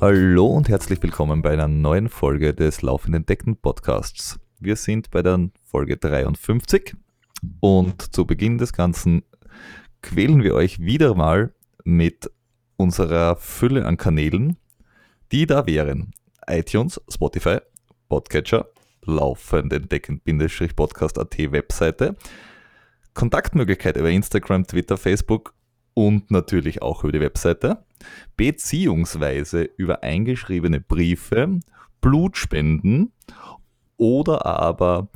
Hallo und herzlich willkommen bei einer neuen Folge des Laufenden Decken Podcasts. Wir sind bei der Folge 53 und zu Beginn des Ganzen quälen wir euch wieder mal mit unserer Fülle an Kanälen, die da wären iTunes, Spotify, Podcatcher, laufenden Decken-Podcast.at Webseite, Kontaktmöglichkeit über Instagram, Twitter, Facebook und natürlich auch über die Webseite, beziehungsweise über eingeschriebene Briefe, Blutspenden oder aber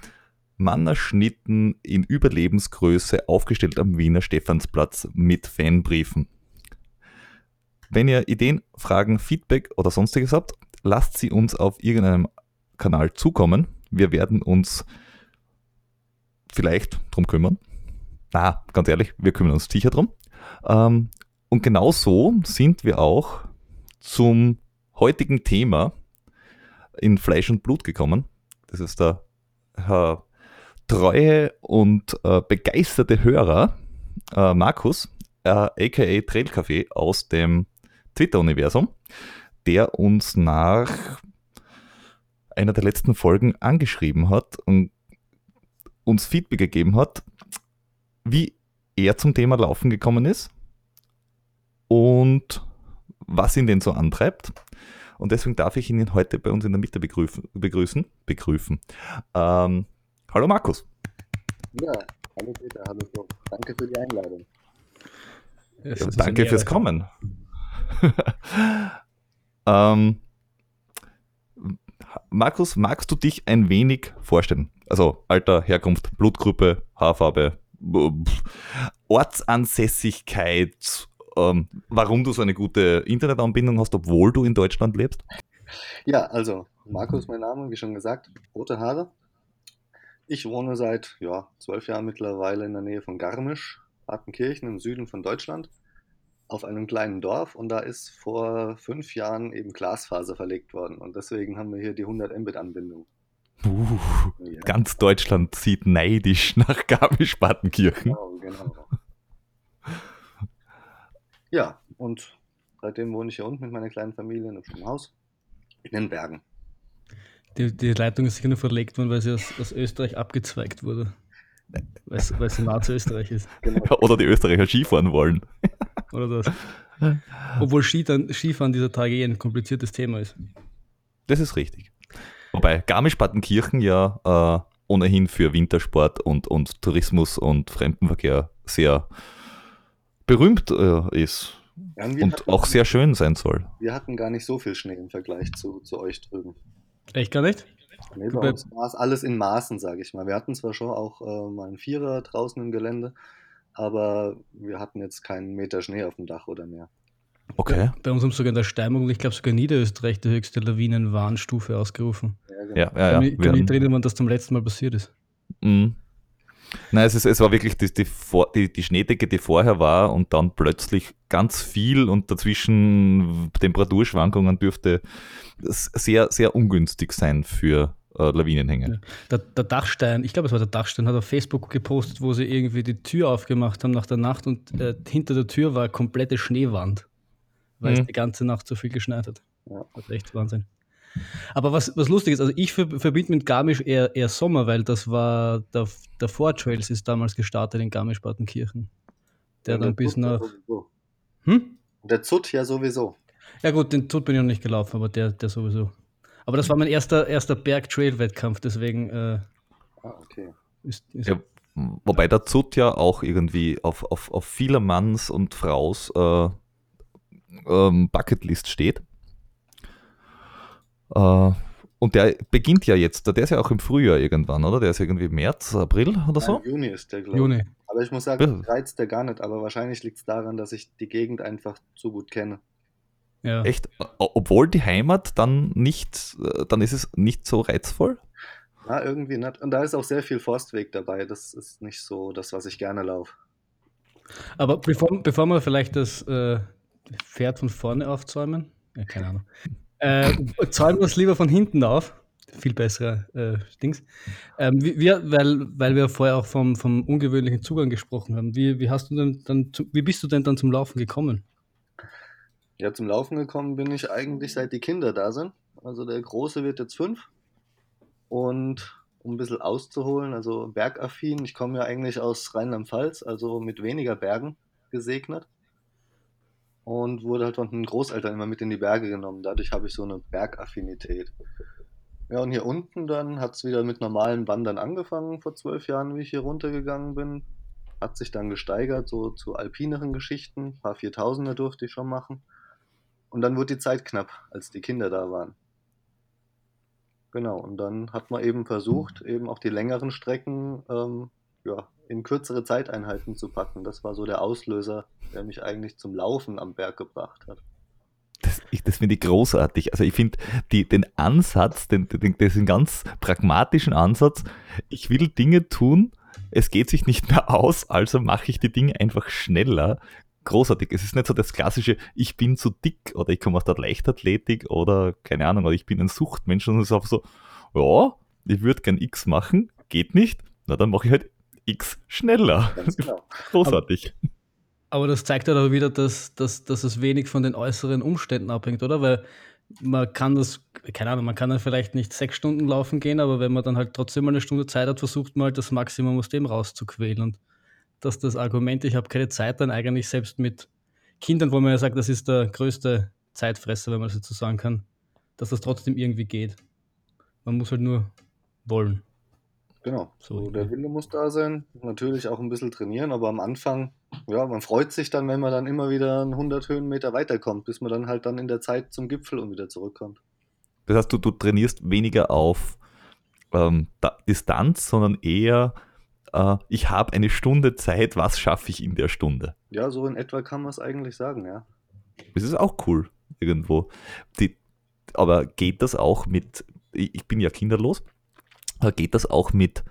Mannerschnitten in Überlebensgröße aufgestellt am Wiener Stephansplatz mit Fanbriefen. Wenn ihr Ideen, Fragen, Feedback oder sonstiges habt, lasst sie uns auf irgendeinem Kanal zukommen. Wir werden uns vielleicht drum kümmern. Na, ganz ehrlich, wir kümmern uns sicher drum. Ähm, und genau so sind wir auch zum heutigen Thema in Fleisch und Blut gekommen. Das ist der äh, treue und äh, begeisterte Hörer äh, Markus, äh, aka Trailcafé aus dem Twitter-Universum, der uns nach einer der letzten Folgen angeschrieben hat und uns Feedback gegeben hat, wie er zum Thema Laufen gekommen ist und was ihn denn so antreibt. Und deswegen darf ich ihn heute bei uns in der Mitte begrüßen. begrüßen, begrüßen. Ähm, hallo Markus. Ja, hallo Peter, hallo Flo. Danke für die Einladung. Ja, danke fürs Kommen. ähm, Markus, magst du dich ein wenig vorstellen? Also Alter, Herkunft, Blutgruppe, Haarfarbe, Ortsansässigkeit, ähm, warum du so eine gute Internetanbindung hast, obwohl du in Deutschland lebst? Ja, also Markus, mein Name, wie schon gesagt, rote Haare. Ich wohne seit ja, zwölf Jahren mittlerweile in der Nähe von Garmisch, Partenkirchen im Süden von Deutschland, auf einem kleinen Dorf und da ist vor fünf Jahren eben Glasfaser verlegt worden und deswegen haben wir hier die 100 Mbit-Anbindung. Uh, ja. Ganz Deutschland sieht neidisch nach Garmisch-Partenkirchen. Genau, genau. Ja, und seitdem wohne ich hier unten mit meiner kleinen Familie in einem schönen Haus in den Bergen. Die, die Leitung ist sicher nur verlegt worden, weil sie aus, aus Österreich abgezweigt wurde. Weil, sie nah zu Österreich ist. Genau. Oder die Österreicher Skifahren wollen. Oder das. Obwohl Skifahren, Skifahren dieser Tage eh ein kompliziertes Thema ist. Das ist richtig. Wobei Garmisch-Partenkirchen ja äh, ohnehin für Wintersport und, und Tourismus und Fremdenverkehr sehr berühmt äh, ist. Ja, und, und auch sehr schön sein soll. Wir hatten gar nicht so viel Schnee im Vergleich zu, zu euch drüben. Echt gar nicht? Nee, bei uns war es alles in Maßen, sage ich mal. Wir hatten zwar schon auch äh, mal einen Vierer draußen im Gelände, aber wir hatten jetzt keinen Meter Schnee auf dem Dach oder mehr. Okay. Bei uns haben sogar in der Steiermark ich glaube sogar Niederösterreich die höchste Lawinenwarnstufe ausgerufen. Ja, genau. ja, ja. ja. Ich kann mich erinnern, wann das zum letzten Mal passiert ist. Mhm. Nein, es, ist, es war wirklich die, die, die, die, Schneedecke, die vorher war und dann plötzlich ganz viel und dazwischen Temperaturschwankungen dürfte sehr, sehr ungünstig sein für äh, Lawinenhänge. Ja. Der, der, Dachstein, ich glaube, es war der Dachstein, hat auf Facebook gepostet, wo sie irgendwie die Tür aufgemacht haben nach der Nacht und äh, hinter der Tür war eine komplette Schneewand, weil mhm. es die ganze Nacht so viel geschneit hat. Ja. Das ist echt Wahnsinn. Aber was, was lustig ist, also ich verbinde mit Garmisch eher, eher Sommer, weil das war der, der Vortrails ist damals gestartet in Garmisch-Partenkirchen. Der, der dann bis nach. Hm? Der Zut ja sowieso. Ja, gut, den Zut bin ich noch nicht gelaufen, aber der, der sowieso. Aber das war mein erster, erster Berg-Trail-Wettkampf, deswegen. Äh, ah, okay. Ist, ist ja, wobei der Zut ja auch irgendwie auf, auf, auf vieler Manns und Fraus äh, ähm, Bucketlist steht. Äh, und der beginnt ja jetzt, der ist ja auch im Frühjahr irgendwann, oder? Der ist irgendwie März, April oder so? Nein, Juni ist der, glaube ich. Juni. Aber ich muss sagen, reizt der gar nicht. Aber wahrscheinlich liegt es daran, dass ich die Gegend einfach zu gut kenne. Ja. Echt? Obwohl die Heimat dann nicht, äh, dann ist es nicht so reizvoll? Ja, irgendwie nicht. Und da ist auch sehr viel Forstweg dabei. Das ist nicht so das, was ich gerne laufe. Aber bevor, bevor wir vielleicht das äh, Pferd von vorne aufzäumen, ja, keine Ahnung. Äh, zahlen wir es lieber von hinten auf. Viel besserer äh, Dings. Ähm, wir, weil, weil wir vorher auch vom, vom ungewöhnlichen Zugang gesprochen haben. Wie, wie, hast du denn dann, wie bist du denn dann zum Laufen gekommen? Ja, zum Laufen gekommen bin ich eigentlich seit die Kinder da sind. Also der Große wird jetzt fünf. Und um ein bisschen auszuholen, also bergaffin, ich komme ja eigentlich aus Rheinland-Pfalz, also mit weniger Bergen gesegnet. Und wurde halt von den Großeltern immer mit in die Berge genommen. Dadurch habe ich so eine Bergaffinität. Ja, und hier unten dann hat es wieder mit normalen Wandern angefangen vor zwölf Jahren, wie ich hier runtergegangen bin. Hat sich dann gesteigert, so zu alpineren Geschichten. Ein paar Viertausender durfte ich schon machen. Und dann wurde die Zeit knapp, als die Kinder da waren. Genau, und dann hat man eben versucht, eben auch die längeren Strecken ähm, ja, in kürzere Zeiteinheiten zu packen. Das war so der Auslöser, der mich eigentlich zum Laufen am Berg gebracht hat. Das, das finde ich großartig. Also ich finde den Ansatz, den, den, diesen ganz pragmatischen Ansatz, ich will Dinge tun, es geht sich nicht mehr aus, also mache ich die Dinge einfach schneller, großartig. Es ist nicht so das klassische, ich bin zu dick oder ich komme aus der Leichtathletik oder keine Ahnung, oder ich bin ein Suchtmensch, sondern es ist auch so, ja, ich würde gern X machen, geht nicht, na dann mache ich halt X schneller. Genau. großartig. Aber, aber, das zeigt ja halt auch wieder, dass, dass, dass es wenig von den äußeren Umständen abhängt, oder? Weil man kann das, keine Ahnung, man kann dann vielleicht nicht sechs Stunden laufen gehen, aber wenn man dann halt trotzdem mal eine Stunde Zeit hat, versucht man halt das Maximum aus dem rauszuquälen. Und dass das Argument, ich habe keine Zeit, dann eigentlich selbst mit Kindern, wo man ja sagt, das ist der größte Zeitfresser, wenn man das jetzt so sagen kann, dass das trotzdem irgendwie geht. Man muss halt nur wollen. Genau, so der Wille muss da sein. Natürlich auch ein bisschen trainieren, aber am Anfang, ja, man freut sich dann, wenn man dann immer wieder 100 Höhenmeter weiterkommt, bis man dann halt dann in der Zeit zum Gipfel und wieder zurückkommt. Das heißt, du, du trainierst weniger auf ähm, Distanz, sondern eher äh, ich habe eine Stunde Zeit, was schaffe ich in der Stunde? Ja, so in etwa kann man es eigentlich sagen, ja. Das ist auch cool, irgendwo. Die, aber geht das auch mit, ich bin ja kinderlos, geht das auch mit,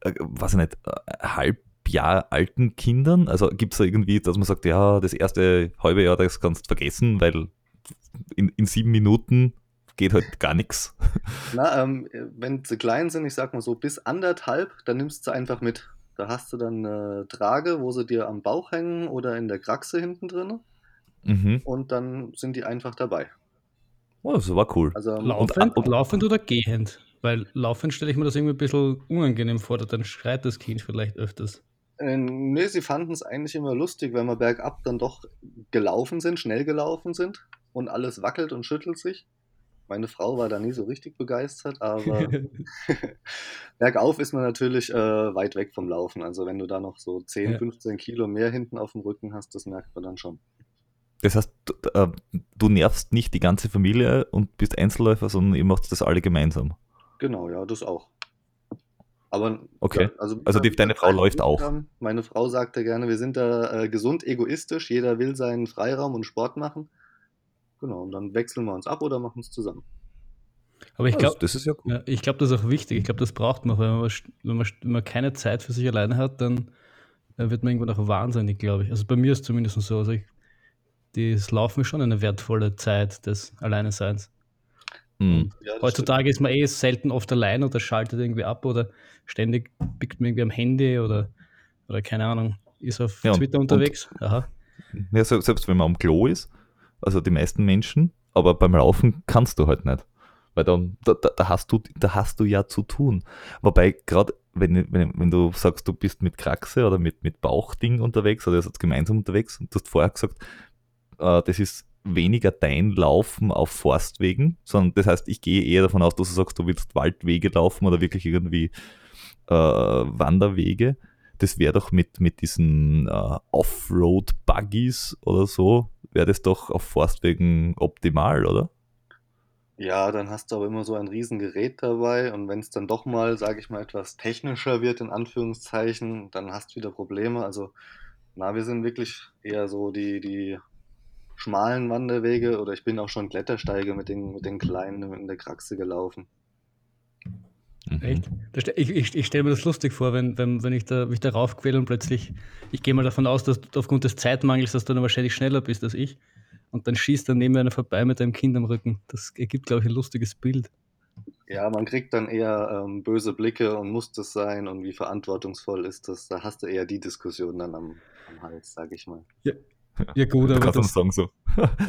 äh, weiß ich nicht, äh, halb Jahr alten Kindern? Also gibt es da irgendwie, dass man sagt, ja, das erste halbe Jahr, das kannst du vergessen, weil in, in sieben Minuten geht halt gar nichts. Na, ähm, wenn sie klein sind, ich sag mal so bis anderthalb, dann nimmst du sie einfach mit. Da hast du dann eine Trage, wo sie dir am Bauch hängen oder in der Kraxe hinten drin. Mhm. Und dann sind die einfach dabei. Oh, das war cool. Also, laufend, und, laufend oder gehend? Weil laufend stelle ich mir das irgendwie ein bisschen unangenehm vor, dann schreit das Kind vielleicht öfters. Äh, nee, sie fanden es eigentlich immer lustig, wenn wir bergab dann doch gelaufen sind, schnell gelaufen sind und alles wackelt und schüttelt sich. Meine Frau war da nie so richtig begeistert, aber bergauf ist man natürlich äh, weit weg vom Laufen. Also wenn du da noch so 10, ja. 15 Kilo mehr hinten auf dem Rücken hast, das merkt man dann schon. Das heißt, du, äh, du nervst nicht die ganze Familie und bist Einzelläufer, sondern ihr macht das alle gemeinsam. Genau, ja, das auch. Aber okay. Ja, also, also die, deine Frau läuft auch. Haben, meine Frau sagte gerne, wir sind da äh, gesund egoistisch, jeder will seinen Freiraum und Sport machen. Genau, und dann wechseln wir uns ab oder machen es zusammen. Aber ich glaube, also, das ist ja cool. Ja, ich glaube, das ist auch wichtig. Ich glaube, das braucht man, weil man, wenn, man, wenn man keine Zeit für sich alleine hat, dann wird man irgendwann auch wahnsinnig, glaube ich. Also bei mir ist es zumindest so. Also ich, das Laufen ist schon eine wertvolle Zeit des Alleineseins. Mhm. Ja, heutzutage stimmt. ist man eh selten oft allein oder schaltet irgendwie ab oder ständig pickt man irgendwie am Handy oder, oder keine Ahnung, ist auf ja, Twitter und, unterwegs. Und, Aha. Ja, selbst wenn man am Klo ist, also die meisten Menschen, aber beim Laufen kannst du halt nicht. Weil dann, da, da, hast du, da hast du ja zu tun. Wobei, gerade wenn, wenn, wenn du sagst, du bist mit Kraxe oder mit, mit Bauchding unterwegs oder ihr seid gemeinsam unterwegs und du hast vorher gesagt, äh, das ist weniger dein Laufen auf Forstwegen, sondern das heißt, ich gehe eher davon aus, dass du sagst, du willst Waldwege laufen oder wirklich irgendwie äh, Wanderwege. Das wäre doch mit, mit diesen äh, Offroad-Buggies oder so, wäre das doch auf Forstwegen optimal, oder? Ja, dann hast du aber immer so ein Riesengerät dabei und wenn es dann doch mal, sage ich mal, etwas technischer wird, in Anführungszeichen, dann hast du wieder Probleme. Also, na, wir sind wirklich eher so die, die schmalen Wanderwege oder ich bin auch schon Klettersteige mit den, mit den kleinen in der Kraxe gelaufen. Mhm. Echt? Ich, ich, ich stelle mir das lustig vor, wenn, wenn, wenn ich da, mich da raufquäle und plötzlich, ich gehe mal davon aus, dass aufgrund des Zeitmangels, dass du dann wahrscheinlich schneller bist als ich und dann schießt dann neben einer vorbei mit deinem Kind am Rücken. Das ergibt, glaube ich, ein lustiges Bild. Ja, man kriegt dann eher ähm, böse Blicke und muss das sein und wie verantwortungsvoll ist das. Da hast du eher die Diskussion dann am, am Hals, sage ich mal. Ja, Ja gut, aber du kannst das, dann sagen so,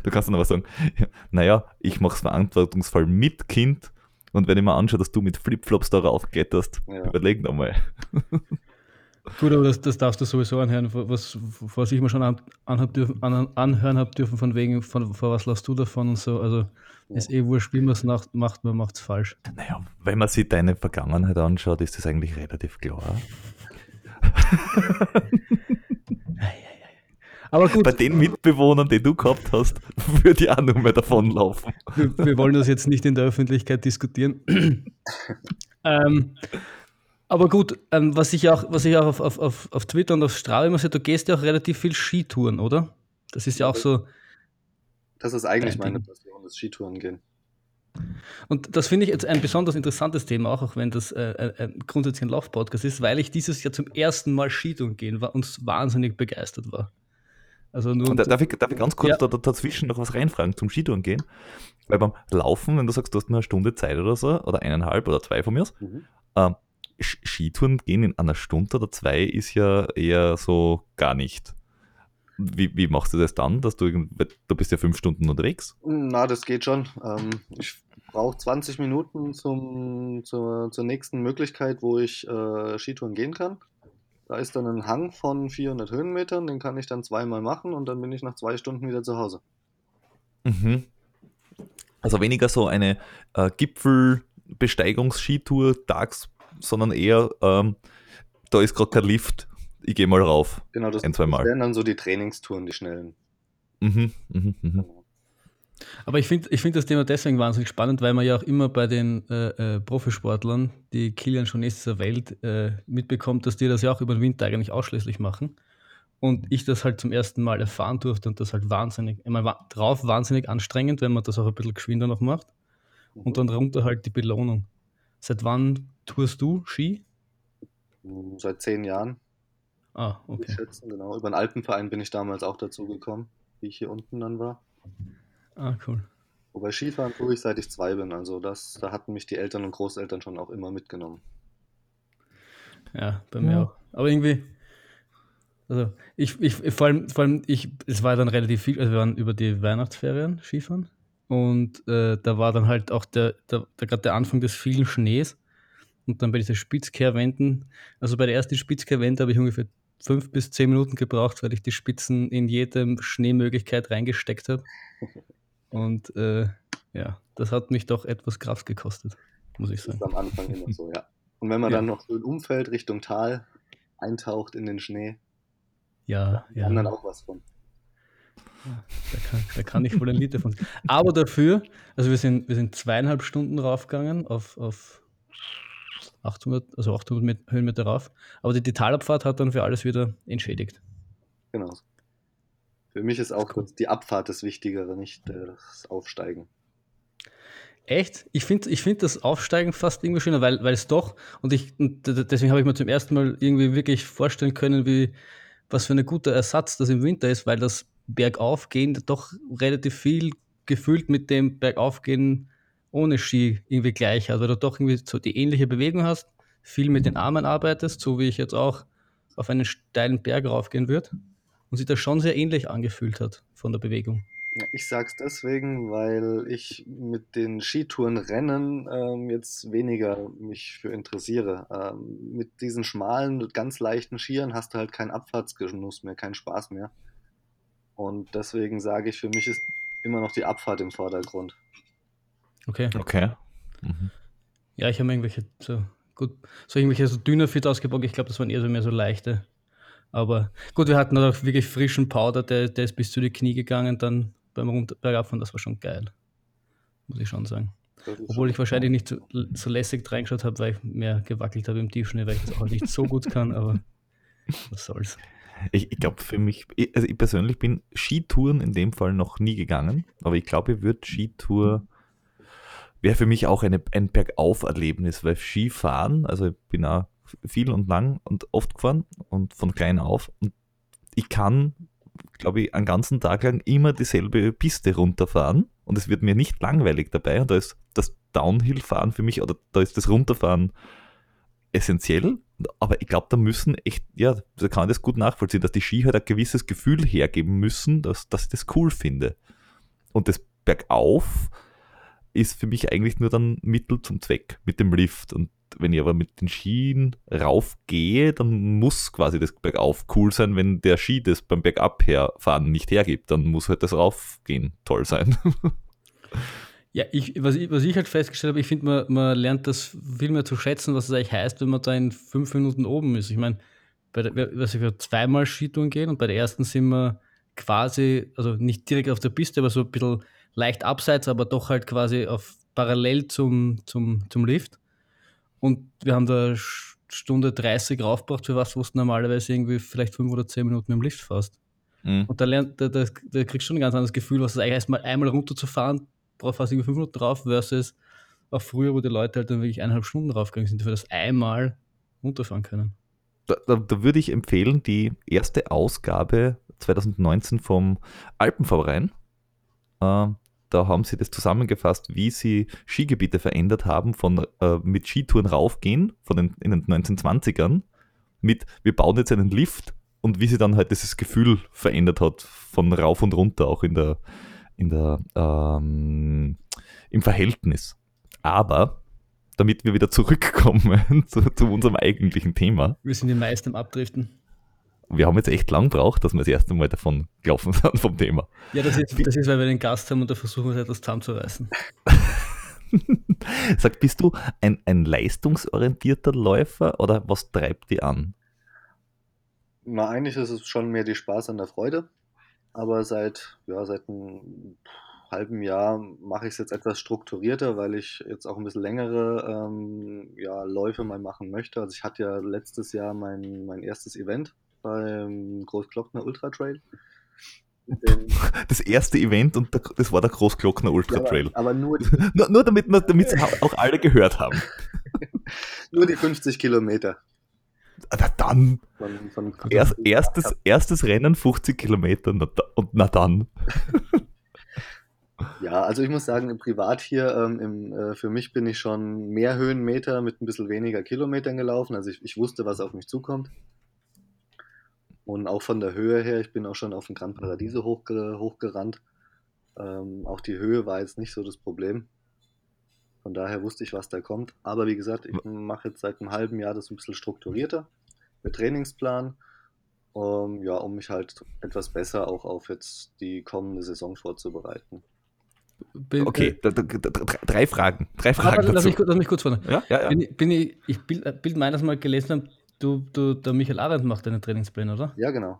du kannst dann aber sagen, ja, naja, ich mache es verantwortungsvoll mit Kind und wenn ich mir anschaue, dass du mit Flipflops darauf kletterst, Ja. überleg nochmal. gut, aber das, das darfst du sowieso anhören, was, was ich mir schon an, anhab dürfen, an, anhören habe dürfen, von wegen, von, von was lässt du davon und so. Also ist eh wurscht, wie man es macht, man macht es falsch. Naja, wenn man sich deine Vergangenheit anschaut, ist das eigentlich relativ klar. Aber gut, Bei den Mitbewohnern, die du gehabt hast, würde ich auch nur mehr davonlaufen. wir, wir wollen das jetzt nicht in der Öffentlichkeit diskutieren. ähm, aber gut, ähm, was ich auch, was ich auch auf, auf, auf, auf Twitter und auf Strava immer sehe, du gehst ja auch relativ viel Skitouren, oder? Das ist ja auch so, Das ist eigentlich meine Ding. Passion, das Skitouren gehen. Und das finde ich jetzt ein besonders interessantes Thema, auch, auch wenn das äh, äh, ein grundsätzlich ein Lauf-Podcast ist, weil ich dieses Jahr zum ersten Mal Skitouren gehen war und wahnsinnig begeistert war. Also nur Und da, darf, ich, darf ich ganz kurz Ja. da, da, dazwischen noch was reinfragen zum Skitouren gehen? Weil beim Laufen, wenn du sagst, du hast nur eine Stunde Zeit oder so, oder eineinhalb oder zwei von mir aus, Mhm. ähm, Sk- Skitouren gehen in einer Stunde oder zwei ist ja eher so gar nicht. Wie, wie machst du das dann, dass du irgendwie, du bist ja fünf Stunden unterwegs? Na, das geht schon. Ähm, ich brauche 20 Minuten zum, zur, zur nächsten Möglichkeit, wo ich äh, Skitouren gehen kann. Da ist dann ein Hang von 400 Höhenmetern, den kann ich dann zweimal machen und dann bin ich nach zwei Stunden wieder zu Hause. Mhm. Also weniger so eine äh, Gipfelbesteigungsskitour tags, sondern eher, ähm, da ist gerade kein Lift, ich gehe mal rauf. Genau, das, Ein, zwei das Mal. wären dann so die Trainingstouren, die schnellen. Mhm, mhm, mhm. Aber ich finde ich find das Thema deswegen wahnsinnig spannend, weil man ja auch immer bei den äh, äh, Profisportlern, die Kilian Journeys dieser Welt, äh, mitbekommt, dass die das ja auch über den Winter eigentlich ausschließlich machen. Und ich das halt zum ersten Mal erfahren durfte und das halt wahnsinnig, immer wa drauf wahnsinnig anstrengend, wenn man das auch ein bisschen geschwinder noch macht. Und dann runter halt die Belohnung. Seit wann tourst du Ski? Seit zehn Jahren, Ah, ich okay. schätzen, genau. Über den Alpenverein bin ich damals auch dazu gekommen, wie ich hier unten dann war. Ah, cool. Wobei Skifahren tue ich seit ich zwei bin, also das, da hatten mich die Eltern und Großeltern schon auch immer mitgenommen. Ja, bei mir Ja. auch. Aber irgendwie, also ich, ich vor allem, vor allem ich, es war dann relativ viel, also wir waren über die Weihnachtsferien Skifahren und äh, da war dann halt auch der, der, der gerade der Anfang des vielen Schnees und dann bei dieser Spitzkehrwenden, also bei der ersten Spitzkehrwende habe ich ungefähr fünf bis zehn Minuten gebraucht, weil ich die Spitzen in jede Schneemöglichkeit reingesteckt habe. Und äh, ja, das hat mich doch etwas Kraft gekostet, muss ich Das ist sagen. am Anfang immer so, ja. Und wenn man Ja. dann noch schön umfällt Richtung Tal, eintaucht in den Schnee, Ja, ja. haben dann auch was von. Da kann, da kann ich wohl ein Lied davon. Aber dafür, also wir sind, wir sind zweieinhalb Stunden raufgegangen auf, auf 800, also 800 Met- Höhenmeter rauf. Aber die, die Talabfahrt hat dann für alles wieder entschädigt. Genau. Für mich ist auch cool. die Abfahrt das Wichtigere, nicht äh, das Aufsteigen. Echt? Ich finde ich find das Aufsteigen fast irgendwie schöner, weil, weil es doch, und ich, und deswegen habe ich mir zum ersten Mal irgendwie wirklich vorstellen können, wie, was für ein guter Ersatz das im Winter ist, weil das Bergaufgehen doch relativ viel gefühlt mit dem Bergaufgehen ohne Ski irgendwie gleich hat, weil du doch irgendwie so die ähnliche Bewegung hast, viel mit den Armen arbeitest, so wie ich jetzt auch auf einen steilen Berg raufgehen würde und sich das schon sehr ähnlich angefühlt hat von der Bewegung. Ich sag's deswegen, weil ich mit den Skitourenrennen ähm, jetzt weniger mich für interessiere. Ähm, mit diesen schmalen, ganz leichten Skiern hast du halt keinen Abfahrtsgenuss mehr, keinen Spaß mehr. Und deswegen sage ich, für mich ist immer noch die Abfahrt im Vordergrund. Okay. Okay. Mhm. Ja, ich habe mir irgendwelche so gut, so irgendwelche so Dynafit ausgebaut. Ich glaube, das waren eher so mehr so leichte. Aber gut, wir hatten auch wirklich frischen Powder, der, der ist bis zu die Knie gegangen, dann beim Runter Bergabfahren, das war schon geil. Muss ich schon sagen. Obwohl ich wahrscheinlich nicht so, so lässig reingeschaut habe, weil ich mehr gewackelt habe im Tiefschnee, weil ich das auch nicht so gut kann, aber was soll's. Ich, ich glaube, für mich, ich- also ich persönlich bin Skitouren in dem Fall noch nie gegangen, aber ich glaube, ich würde Skitour, wäre für mich auch eine, ein Bergauf-Erlebnis, weil Skifahren, also ich bin auch viel und lang und oft gefahren und von klein auf und ich kann, glaube ich, einen ganzen Tag lang immer dieselbe Piste runterfahren und es wird mir nicht langweilig dabei und da ist das Downhill-Fahren für mich oder da ist das Runterfahren essentiell, aber ich glaube, da müssen echt, ja, da kann man das gut nachvollziehen, dass die Ski halt ein gewisses Gefühl hergeben müssen, dass, dass ich das cool finde. Und das Bergauf ist für mich eigentlich nur dann Mittel zum Zweck mit dem Lift. Und wenn ich aber mit den Skien raufgehe, dann muss quasi das Bergauf cool sein. Wenn der Ski das beim Bergab herfahren nicht hergibt, dann muss halt das Raufgehen toll sein. Ja, ich, was, ich, was ich halt festgestellt habe, ich finde, man, man lernt das viel mehr zu schätzen, was es eigentlich heißt, wenn man da in fünf Minuten oben ist. Ich meine, bei der, was ich zweimal Skitouren gehen und bei der ersten sind wir quasi, also nicht direkt auf der Piste, aber so ein bisschen leicht abseits, aber doch halt quasi auf parallel zum, zum, zum Lift. Und wir haben da Stunde 30 raufgebracht, für was, wo du normalerweise irgendwie vielleicht fünf oder zehn Minuten im Lift fährst. Mhm. Und da, lernt, da, da, da kriegst du schon ein ganz anderes Gefühl, was es eigentlich heißt, mal einmal runterzufahren, braucht fast irgendwie fünf Minuten drauf, versus auch früher, wo die Leute halt dann wirklich eineinhalb Stunden draufgegangen sind, für das einmal runterfahren können. Da, da, da, würde ich empfehlen, die erste Ausgabe 2019 vom Alpenverein. Äh, da haben sie das zusammengefasst, wie sie Skigebiete verändert haben, von äh, mit Skitouren raufgehen, von den, in den 1920ern, mit wir bauen jetzt einen Lift und wie sie dann halt dieses Gefühl verändert hat, von rauf und runter, auch in der, in der, ähm, im Verhältnis. Aber damit wir wieder zurückkommen zu, zu, unserem eigentlichen Thema. Wir sind die meisten im Abdriften. Wir haben jetzt echt lang gebraucht, dass wir das erste Mal davon gelaufen sind vom Thema. Ja, das ist, das ist weil wir den Gast haben und da versuchen wir etwas zusammenzureißen. Sag, bist du ein, ein leistungsorientierter Läufer oder was treibt dich an? Na, eigentlich ist es schon mehr die Spaß an der Freude. Aber seit, ja, seit einem halben Jahr mache ich es jetzt etwas strukturierter, weil ich jetzt auch ein bisschen längere ähm, ja, Läufe mal machen möchte. Also ich hatte ja letztes Jahr mein, mein erstes Event beim Großglockner Ultra Trail. Das erste Event und das war der Großglockner Ultra Trail. Ja, aber, aber, nur, nur, nur damit es auch alle gehört haben. nur die 50 Kilometer. Na dann. Von, von Erst, erstes, erstes Rennen 50 Kilometer na, und na dann. Ja, also ich muss sagen, privat hier, ähm, im, äh, für mich bin ich schon mehr Höhenmeter mit ein bisschen weniger Kilometern gelaufen. Also ich, ich wusste, was auf mich zukommt. Und auch von der Höhe her, ich bin auch schon auf den Gran Paradiso hochge hochgerannt. Ähm, auch die Höhe war jetzt nicht so das Problem. Von daher wusste ich, was da kommt. Aber wie gesagt, ich mache jetzt seit einem halben Jahr das ein bisschen strukturierter mit Trainingsplan, um, ja, um mich halt etwas besser auch auf jetzt die kommende Saison vorzubereiten. Okay, äh, drei Fragen. Drei Fragen warte, lass, mich, lass, mich, kurz vorne. Ja? Ja, ja. Bin, bin ich, ich Bild, Bild meines Mal gelesen habe, du, du, der Michael Arendt macht deine Trainingspläne, oder? Ja, genau.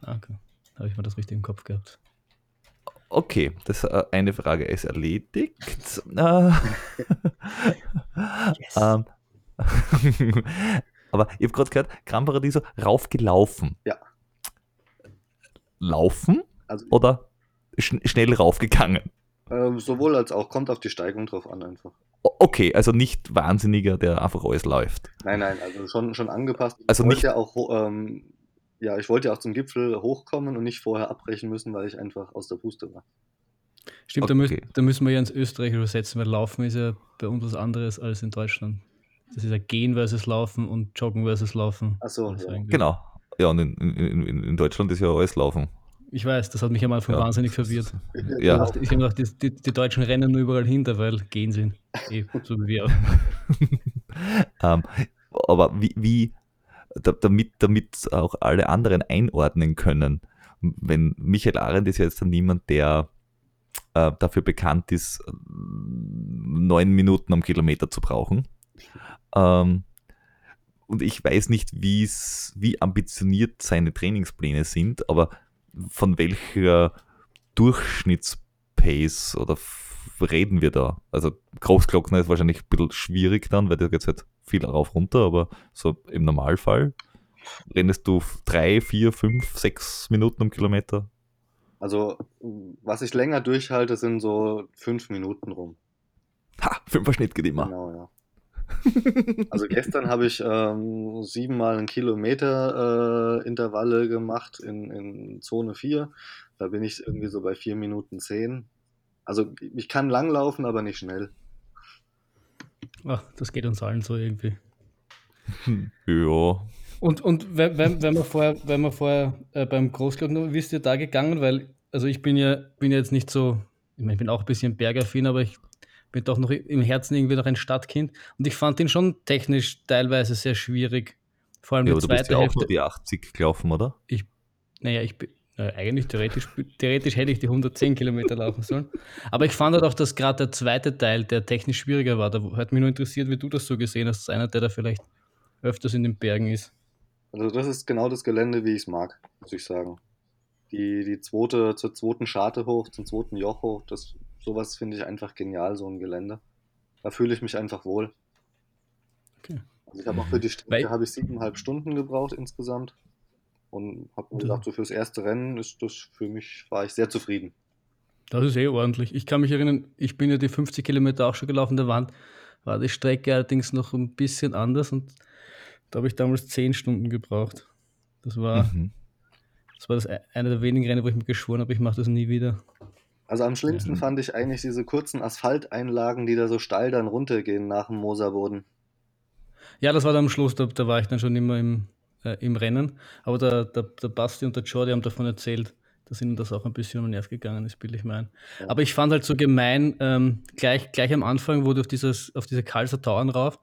Ah, okay. Habe ich mal das richtig im Kopf gehabt. Okay, das äh, eine Frage ist erledigt. Äh, yes. ähm, aber ich habe gerade gehört, Gran Paradiso raufgelaufen. Ja. Laufen also, oder sch schnell raufgegangen? Ähm, sowohl als auch, kommt auf die Steigung drauf an einfach. Okay, also nicht Wahnsinniger, der einfach alles läuft. Nein, nein, also schon, schon angepasst. Also nicht ja auch ähm, ja, ich wollte ja auch zum Gipfel hochkommen und nicht vorher abbrechen müssen, weil ich einfach aus der Puste war. Stimmt, okay. da, müssen, da, müssen wir ja ins Österreich übersetzen, weil Laufen ist ja bei uns was anderes als in Deutschland. Das ist ja Gehen versus Laufen und Joggen versus Laufen. Achso, also ja. Genau. Ja, und in, in, in, Deutschland ist ja alles Laufen. Ich weiß, das hat mich am Anfang ja. wahnsinnig verwirrt. Ja. Ich habe gedacht, die, die, die, Deutschen rennen nur überall hinter, weil gehen sind. Eh, so wie wir auch. um, ähm, aber wie, wie damit, damit auch alle anderen einordnen können. Wenn Michael Arendt ist ja jetzt niemand, der äh, dafür bekannt ist, neun Minuten am Kilometer zu brauchen. Ähm, und ich weiß nicht, wie ambitioniert seine Trainingspläne sind, aber von welcher Durchschnittspace oder reden wir da? Also Großglockner ist wahrscheinlich ein bisschen schwierig dann, weil da geht es halt viel rauf runter, aber so im Normalfall rennest du drei, vier, fünf, sechs Minuten am Kilometer? Also, was ich länger durchhalte, sind so fünf Minuten rum. Ha, Fünfer-Schnitt geht immer. Genau, ja. Also gestern habe ich ähm, siebenmal einen Kilometer äh, Intervalle gemacht in, in Zone 4. Da bin ich irgendwie so bei vier Minuten zehn. Also ich kann langlaufen, aber nicht schnell. Ach, das geht uns allen so irgendwie. Ja. Und, und wenn, wenn, wenn wir vorher, wenn wir vorher äh, beim Großglockner, wie ist ihr da gegangen? Weil, also ich bin ja, bin ja jetzt nicht so, ich meine, ich bin auch ein bisschen bergaffin, aber ich bin doch noch im Herzen irgendwie noch ein Stadtkind. Und ich fand ihn schon technisch teilweise sehr schwierig. Vor allem ja, die aber du bist zweite ja auch Hälfte. nur die 80 gelaufen, oder? Ich, naja, ich bin, äh, eigentlich theoretisch, theoretisch hätte ich die 110 Kilometer laufen sollen. Aber ich fand halt auch, dass gerade der zweite Teil, der technisch schwieriger war, da hat mich nur interessiert, wie du das so gesehen hast, als einer, der da vielleicht öfters in den Bergen ist. Also das ist genau das Gelände, wie ich es mag, muss ich sagen. Die, die zweite, zur zweiten Scharte hoch, zum zweiten Joch hoch, das, sowas finde ich einfach genial, so ein Gelände. Da fühle ich mich einfach wohl. Okay. Also ich habe auch für die Strecke habe ich siebeneinhalb Stunden gebraucht insgesamt und habe gedacht, so fürs erste Rennen ist das für mich, war ich sehr zufrieden. Das ist eh ordentlich. Ich kann mich erinnern, ich bin ja die 50 Kilometer auch schon gelaufen, da waren, war die Strecke allerdings noch ein bisschen anders und da habe ich damals 10 Stunden gebraucht. Das war, Mhm. das war das e- eine der wenigen Rennen, wo ich mir geschworen habe, ich mache das nie wieder. Also am schlimmsten Ja. fand ich eigentlich diese kurzen Asphalteinlagen, die da so steil dann runtergehen nach dem Moserboden. Ja, das war dann am Schluss, da, da war ich dann schon immer im, äh, im Rennen. Aber der, der, der Basti und der Jordi haben davon erzählt, dass ihnen das auch ein bisschen um den Nerv gegangen ist, bilde ich mir ein. Ja. Aber ich fand halt so gemein, ähm, gleich, gleich am Anfang, wo du auf, dieses, auf diese Karlser Tauern rauf,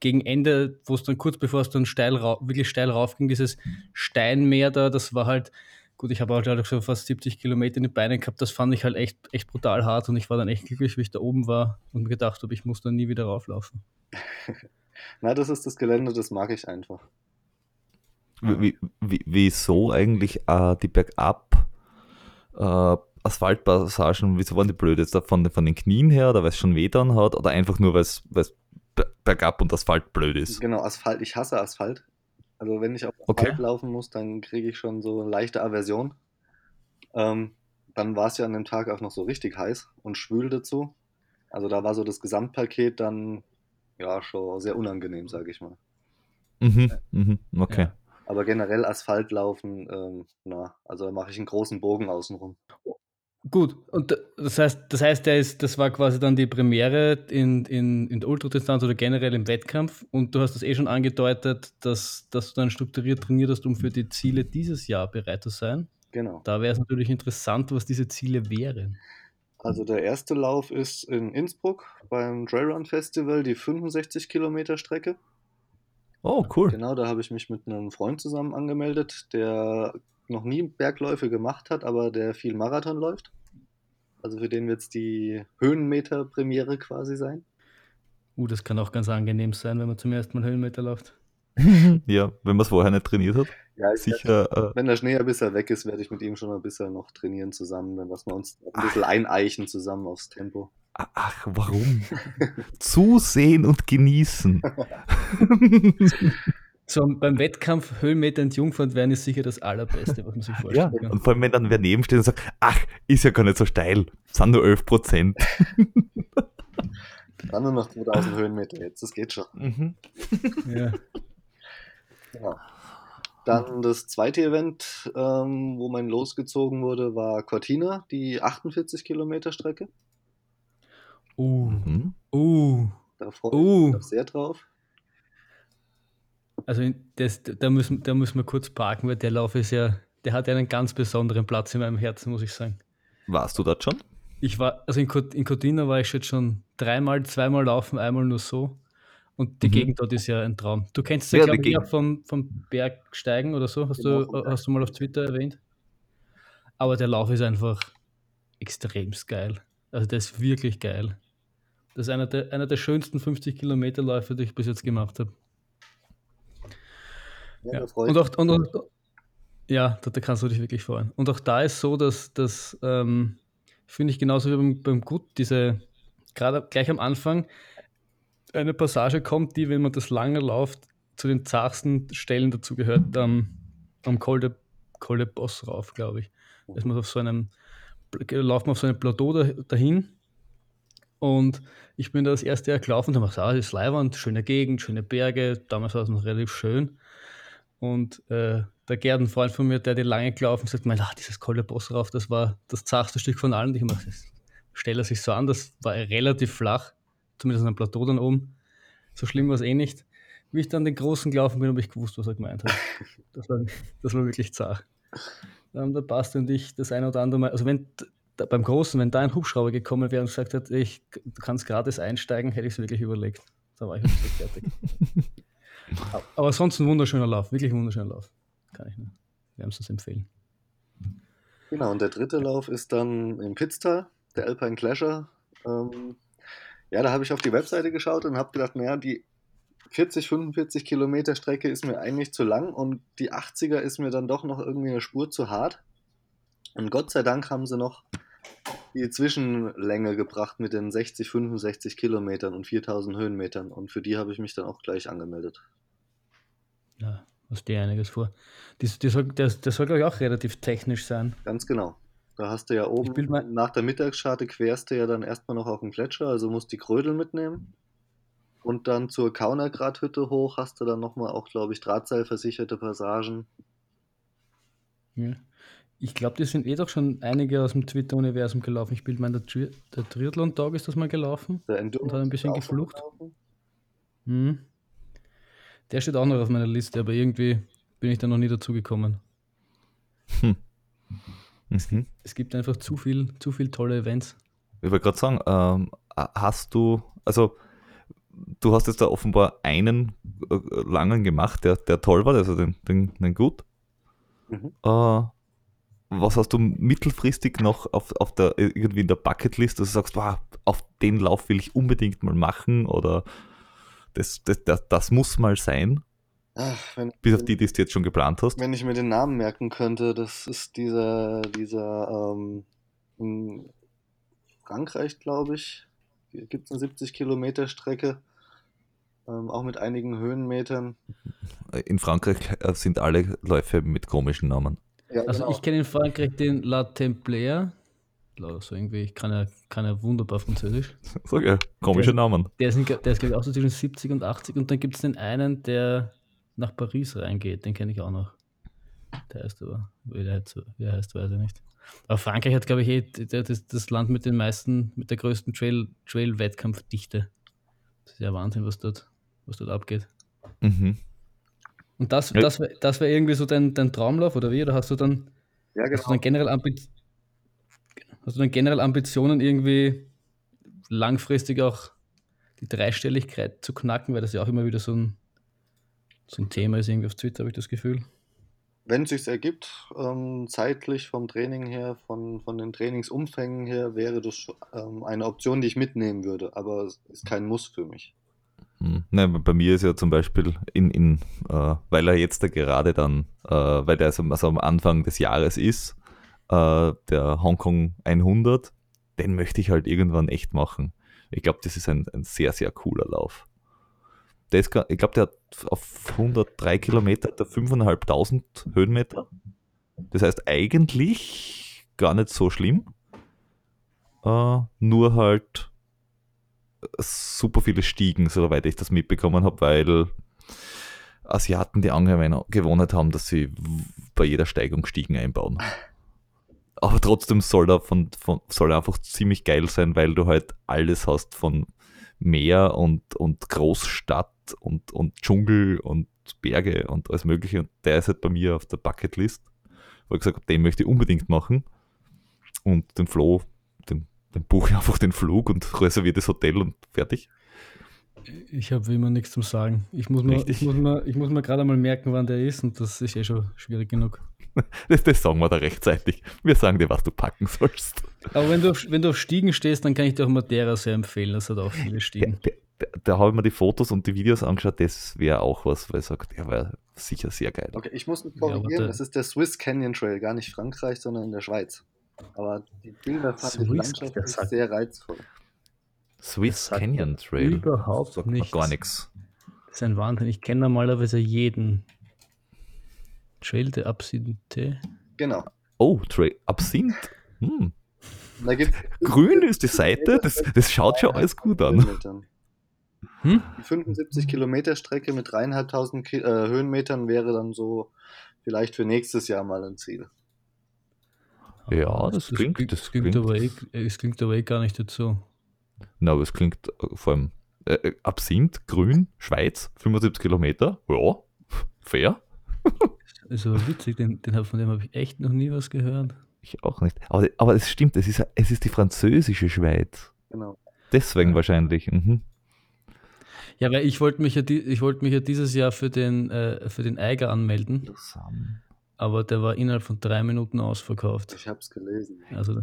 gegen Ende, wo es dann kurz bevor es dann steil wirklich steil raufging, dieses Steinmeer da, das war halt, gut, ich habe halt, halt so fast 70 Kilometer in den Beinen gehabt, das fand ich halt echt, echt brutal hart und ich war dann echt glücklich, wie ich da oben war und mir gedacht habe, ich muss da nie wieder rauflaufen. Na, das ist das Gelände, das mag ich einfach. Wie, wie, wieso eigentlich äh, die Bergab äh, Asphaltpassagen, wieso waren die blöd jetzt da von, von den Knien her oder weil es schon weh dann hat oder einfach nur weil es bergab und Asphalt blöd ist? Genau, Asphalt, ich hasse Asphalt. Also wenn ich auf Okay. Asphalt laufen muss, dann kriege ich schon so leichte Aversion. Ähm, dann war es ja an dem Tag auch noch so richtig heiß und schwül dazu. Also da war so das Gesamtpaket dann ja schon sehr unangenehm, sage ich mal. Mhm, mhm, okay. Ja. Aber generell Asphalt laufen, ähm, na, also da mache ich einen großen Bogen außenrum. Gut, und das heißt, das heißt, der ist, das war quasi dann die Premiere in, in, in der Ultradistanz oder generell im Wettkampf und du hast das eh schon angedeutet, dass, dass du dann strukturiert trainiert hast, um für die Ziele dieses Jahr bereit zu sein. Genau. Da wäre es natürlich interessant, was diese Ziele wären. Also der erste Lauf ist in Innsbruck beim Trailrun Festival, die 65 Kilometer Strecke. Oh, cool. Genau, da habe ich mich mit einem Freund zusammen angemeldet, der noch nie Bergläufe gemacht hat, aber der viel Marathon läuft. Also für den wird es die Höhenmeter-Premiere quasi sein. Uh, das kann auch ganz angenehm sein, wenn man zum ersten Mal Höhenmeter läuft. ja, wenn man es vorher nicht trainiert hat. Ja, ich Sicher. Äh, wenn der Schnee ein bisschen weg ist, werde ich mit ihm schon ein bisschen noch trainieren zusammen, dann lassen wir uns ein bisschen eineichen zusammen aufs Tempo. ach, warum? Zusehen und genießen. So, beim Wettkampf Höhenmeter entjungfert werden ist sicher das Allerbeste, was man sich ja, vorstellen kann. und vor allem, wenn dann wer neben steht und sagt, ach, ist ja gar nicht so steil, sind nur 11 Prozent. Dann nur noch 2000 Höhenmeter jetzt, das geht schon. Mhm. Ja. Genau. Dann das zweite Event, ähm, wo mein losgezogen wurde, war Cortina, die 48 Kilometer Strecke. Uh, Mhm. uh. Da freue ich Uh. mich auch sehr drauf. Also das, da, müssen, da müssen wir kurz parken, weil der Lauf ist ja, der hat ja einen ganz besonderen Platz in meinem Herzen, muss ich sagen. Warst du dort schon? Ich war, also in, in Cortina war ich jetzt schon dreimal, zweimal laufen, einmal nur so. Und die Mhm. Gegend dort ist ja ein Traum. Du kennst es ja, Ja, glaube ich, vom, vom Bergsteigen oder so, hast, du, hast du mal auf Twitter erwähnt. Aber der Lauf ist einfach extremst geil. Also der ist wirklich geil. Das ist einer der, einer der schönsten 50 Kilometer Läufe, die ich bis jetzt gemacht habe. Ja, Ja. Und auch, und, und, ja, da, da kannst du dich wirklich freuen. Und auch da ist so, dass das ähm, finde ich genauso wie beim, beim Gut, diese, gerade gleich am Anfang, eine Passage kommt, die, wenn man das lange läuft, zu den zartsten Stellen dazu gehört, am, am Col de, Col de Boss rauf, glaube ich. Da man auf so einem, läuft man auf so einem Plateau da, dahin und ich bin da das erste Jahr gelaufen und habe gesagt, ah, das ist Leihwand, schöne Gegend, schöne Berge, damals war es noch relativ schön. Und äh, der Gerd, ein Freund von mir, der die lange gelaufen sagt, mein, ach, dieses Kolle Boss rauf, das war das zarteste Stück von allen. Und ich mache das stelle sich so an, das war relativ flach, zumindest am Plateau dann oben. So schlimm war es eh nicht. wie ich dann den Großen gelaufen bin, habe ich gewusst, was er gemeint hat. Das war, das war wirklich zart. Da haben der Basti und ich das eine oder andere Mal, also wenn da, beim Großen, wenn da ein Hubschrauber gekommen wäre und gesagt hat, ich, du kannst gratis einsteigen, hätte ich es wirklich überlegt. Da war ich fertig. Aber sonst ein wunderschöner Lauf, wirklich ein wunderschöner Lauf. Kann ich nur wärmstens empfehlen. Genau, und der dritte Lauf ist dann im Pitztal, der Alpine Clasher. Ähm, ja, da habe ich auf die Webseite geschaut und habe gedacht, naja, die 40, 45 Kilometer Strecke ist mir eigentlich zu lang und die 80er ist mir dann doch noch irgendwie eine Spur zu hart. Und Gott sei Dank haben sie noch die Zwischenlänge gebracht mit den 60, 65 Kilometern und 4000 Höhenmetern. Und für die habe ich mich dann auch gleich angemeldet. Ja, hast dir einiges vor. Das, das, soll, das, das soll, glaube ich, auch relativ technisch sein. Ganz genau. Da hast du ja oben, nach der Mittagscharte querst du ja dann erstmal noch auf den Gletscher, also musst die Krödel mitnehmen. Und dann zur Kaunergradhütte hoch hast du dann nochmal auch, glaube ich, Drahtseilversicherte Passagen. Ja. Ich glaube, die sind eh doch schon einige aus dem Twitter-Universum gelaufen. Ich bilde mal, der, Tri der Triathlon-Tag ist das mal gelaufen der und hat ein bisschen geflucht. Hm. Der steht auch noch auf meiner Liste, aber irgendwie bin ich da noch nie dazu gekommen. Hm. Mhm. Es gibt einfach zu viel, zu viel tolle Events. Ich wollte gerade sagen, ähm, hast du, also du hast jetzt da offenbar einen äh, langen gemacht, der, der toll war, also den, den, den gut. Mhm. Äh, was hast du mittelfristig noch auf, auf der, irgendwie in der Bucketlist, dass du sagst, wow, auf den Lauf will ich unbedingt mal machen oder das, das, das, das muss mal sein? Ach, wenn, Bis auf die, die du jetzt schon geplant hast. Wenn ich mir den Namen merken könnte, das ist dieser, dieser ähm, in Frankreich, glaube ich, gibt es eine 70 Kilometer Strecke, ähm, auch mit einigen Höhenmetern. In Frankreich äh, sind alle Läufe mit komischen Namen. Ja, also genau. ich kenne in Frankreich den La Templaire. So irgendwie, ich kann ja, kann ja wunderbar Französisch. Ja, komische der, Namen. Der ist, der ist glaube ich, auch so zwischen 70 und 80. Und dann gibt es den einen, der nach Paris reingeht. Den kenne ich auch noch. Der heißt aber, wie der, heißt, wie der heißt, weiß ich nicht. Aber Frankreich hat, glaube ich, eh das, das Land mit den meisten, mit der größten Trail-Wettkampfdichte. Trail das ist ja Wahnsinn, was dort, was dort abgeht. Mhm. Und das, das, das wäre irgendwie so dein, dein Traumlauf, oder wie? Oder hast du dann, ja, genau. hast, du dann generell hast du dann generell Ambitionen, irgendwie langfristig auch die Dreistelligkeit zu knacken, weil das ja auch immer wieder so ein, so ein Thema ist, irgendwie auf Twitter, habe ich das Gefühl. Wenn es sich ergibt, ähm, zeitlich vom Training her, von, von den Trainingsumfängen her, wäre das ähm, eine Option, die ich mitnehmen würde, aber es ist kein Muss für mich. Hm. Nein, bei mir ist ja zum Beispiel, in, in, äh, weil er jetzt da gerade dann, äh, weil der also, also am Anfang des Jahres ist, äh, der Hongkong 100, den möchte ich halt irgendwann echt machen. Ich glaube, das ist ein, ein sehr, sehr cooler Lauf. Der ist, ich glaube, der hat auf 103 Kilometer der 5.500 Höhenmeter. Das heißt, eigentlich gar nicht so schlimm. Äh, nur halt super viele Stiegen, soweit ich das mitbekommen habe, weil Asiaten die Angewohnheit haben, dass sie bei jeder Steigung Stiegen einbauen. Aber trotzdem soll er, von, von, soll er einfach ziemlich geil sein, weil du halt alles hast von Meer und, und Großstadt und, und Dschungel und Berge und alles Mögliche. Und der ist halt bei mir auf der Bucketlist, wo ich gesagt habe, den möchte ich unbedingt machen. Und den Flo, den dann buche ich einfach den Flug und reserviere das Hotel und fertig. Ich habe wie immer nichts zum Sagen. Ich muss mir, ich muss mir, ich muss mir gerade mal merken, wann der ist und das ist eh schon schwierig genug. Das, das sagen wir da rechtzeitig. Wir sagen dir, was du packen sollst. Aber wenn du, auf, wenn du auf Stiegen stehst, dann kann ich dir auch Madeira sehr empfehlen. Das hat auch viele Stiegen. Da, da, da habe ich mir die Fotos und die Videos angeschaut. Das wäre auch was, weil ich sage, der wäre sicher sehr geil. Okay, ich muss mich korrigieren. Ja, das ist der Swiss Canyon Trail, gar nicht Frankreich, sondern in der Schweiz. Aber die Bilder fand ich landschaftlich sehr reizvoll. Swiss Canyon Trail. Überhaupt Sagt nichts. Gar nichts. Das ist ein Wahnsinn. Ich kenne normalerweise jeden. Trail de Absinthe. Genau. Oh, Trail Absinth. Hm. Grün ist die Seite, das, das schaut schon alles gut an. Hm? Die 75 Kilometer Strecke mit dreieinhalbtausend Ki äh, Höhenmetern wäre dann so vielleicht für nächstes Jahr mal ein Ziel. Ja, das, das klingt, das klingt, klingt, aber eh, es klingt aber eh gar nicht dazu. Na, aber es klingt äh, vor allem Äh, äh Absinth, Grün, Schweiz, 75 Kilometer. Ja, fair. Also witzig, den, den, von dem habe ich echt noch nie was gehört. Ich auch nicht. Aber, aber es stimmt, es ist, es ist die französische Schweiz. Genau. Deswegen ja. wahrscheinlich. Mhm. Ja, weil ich wollte mich, ja, wollt mich ja dieses Jahr für den, äh, für den Eiger anmelden. Zusammen. Aber der war innerhalb von drei Minuten ausverkauft. Ich habe es gelesen. Also,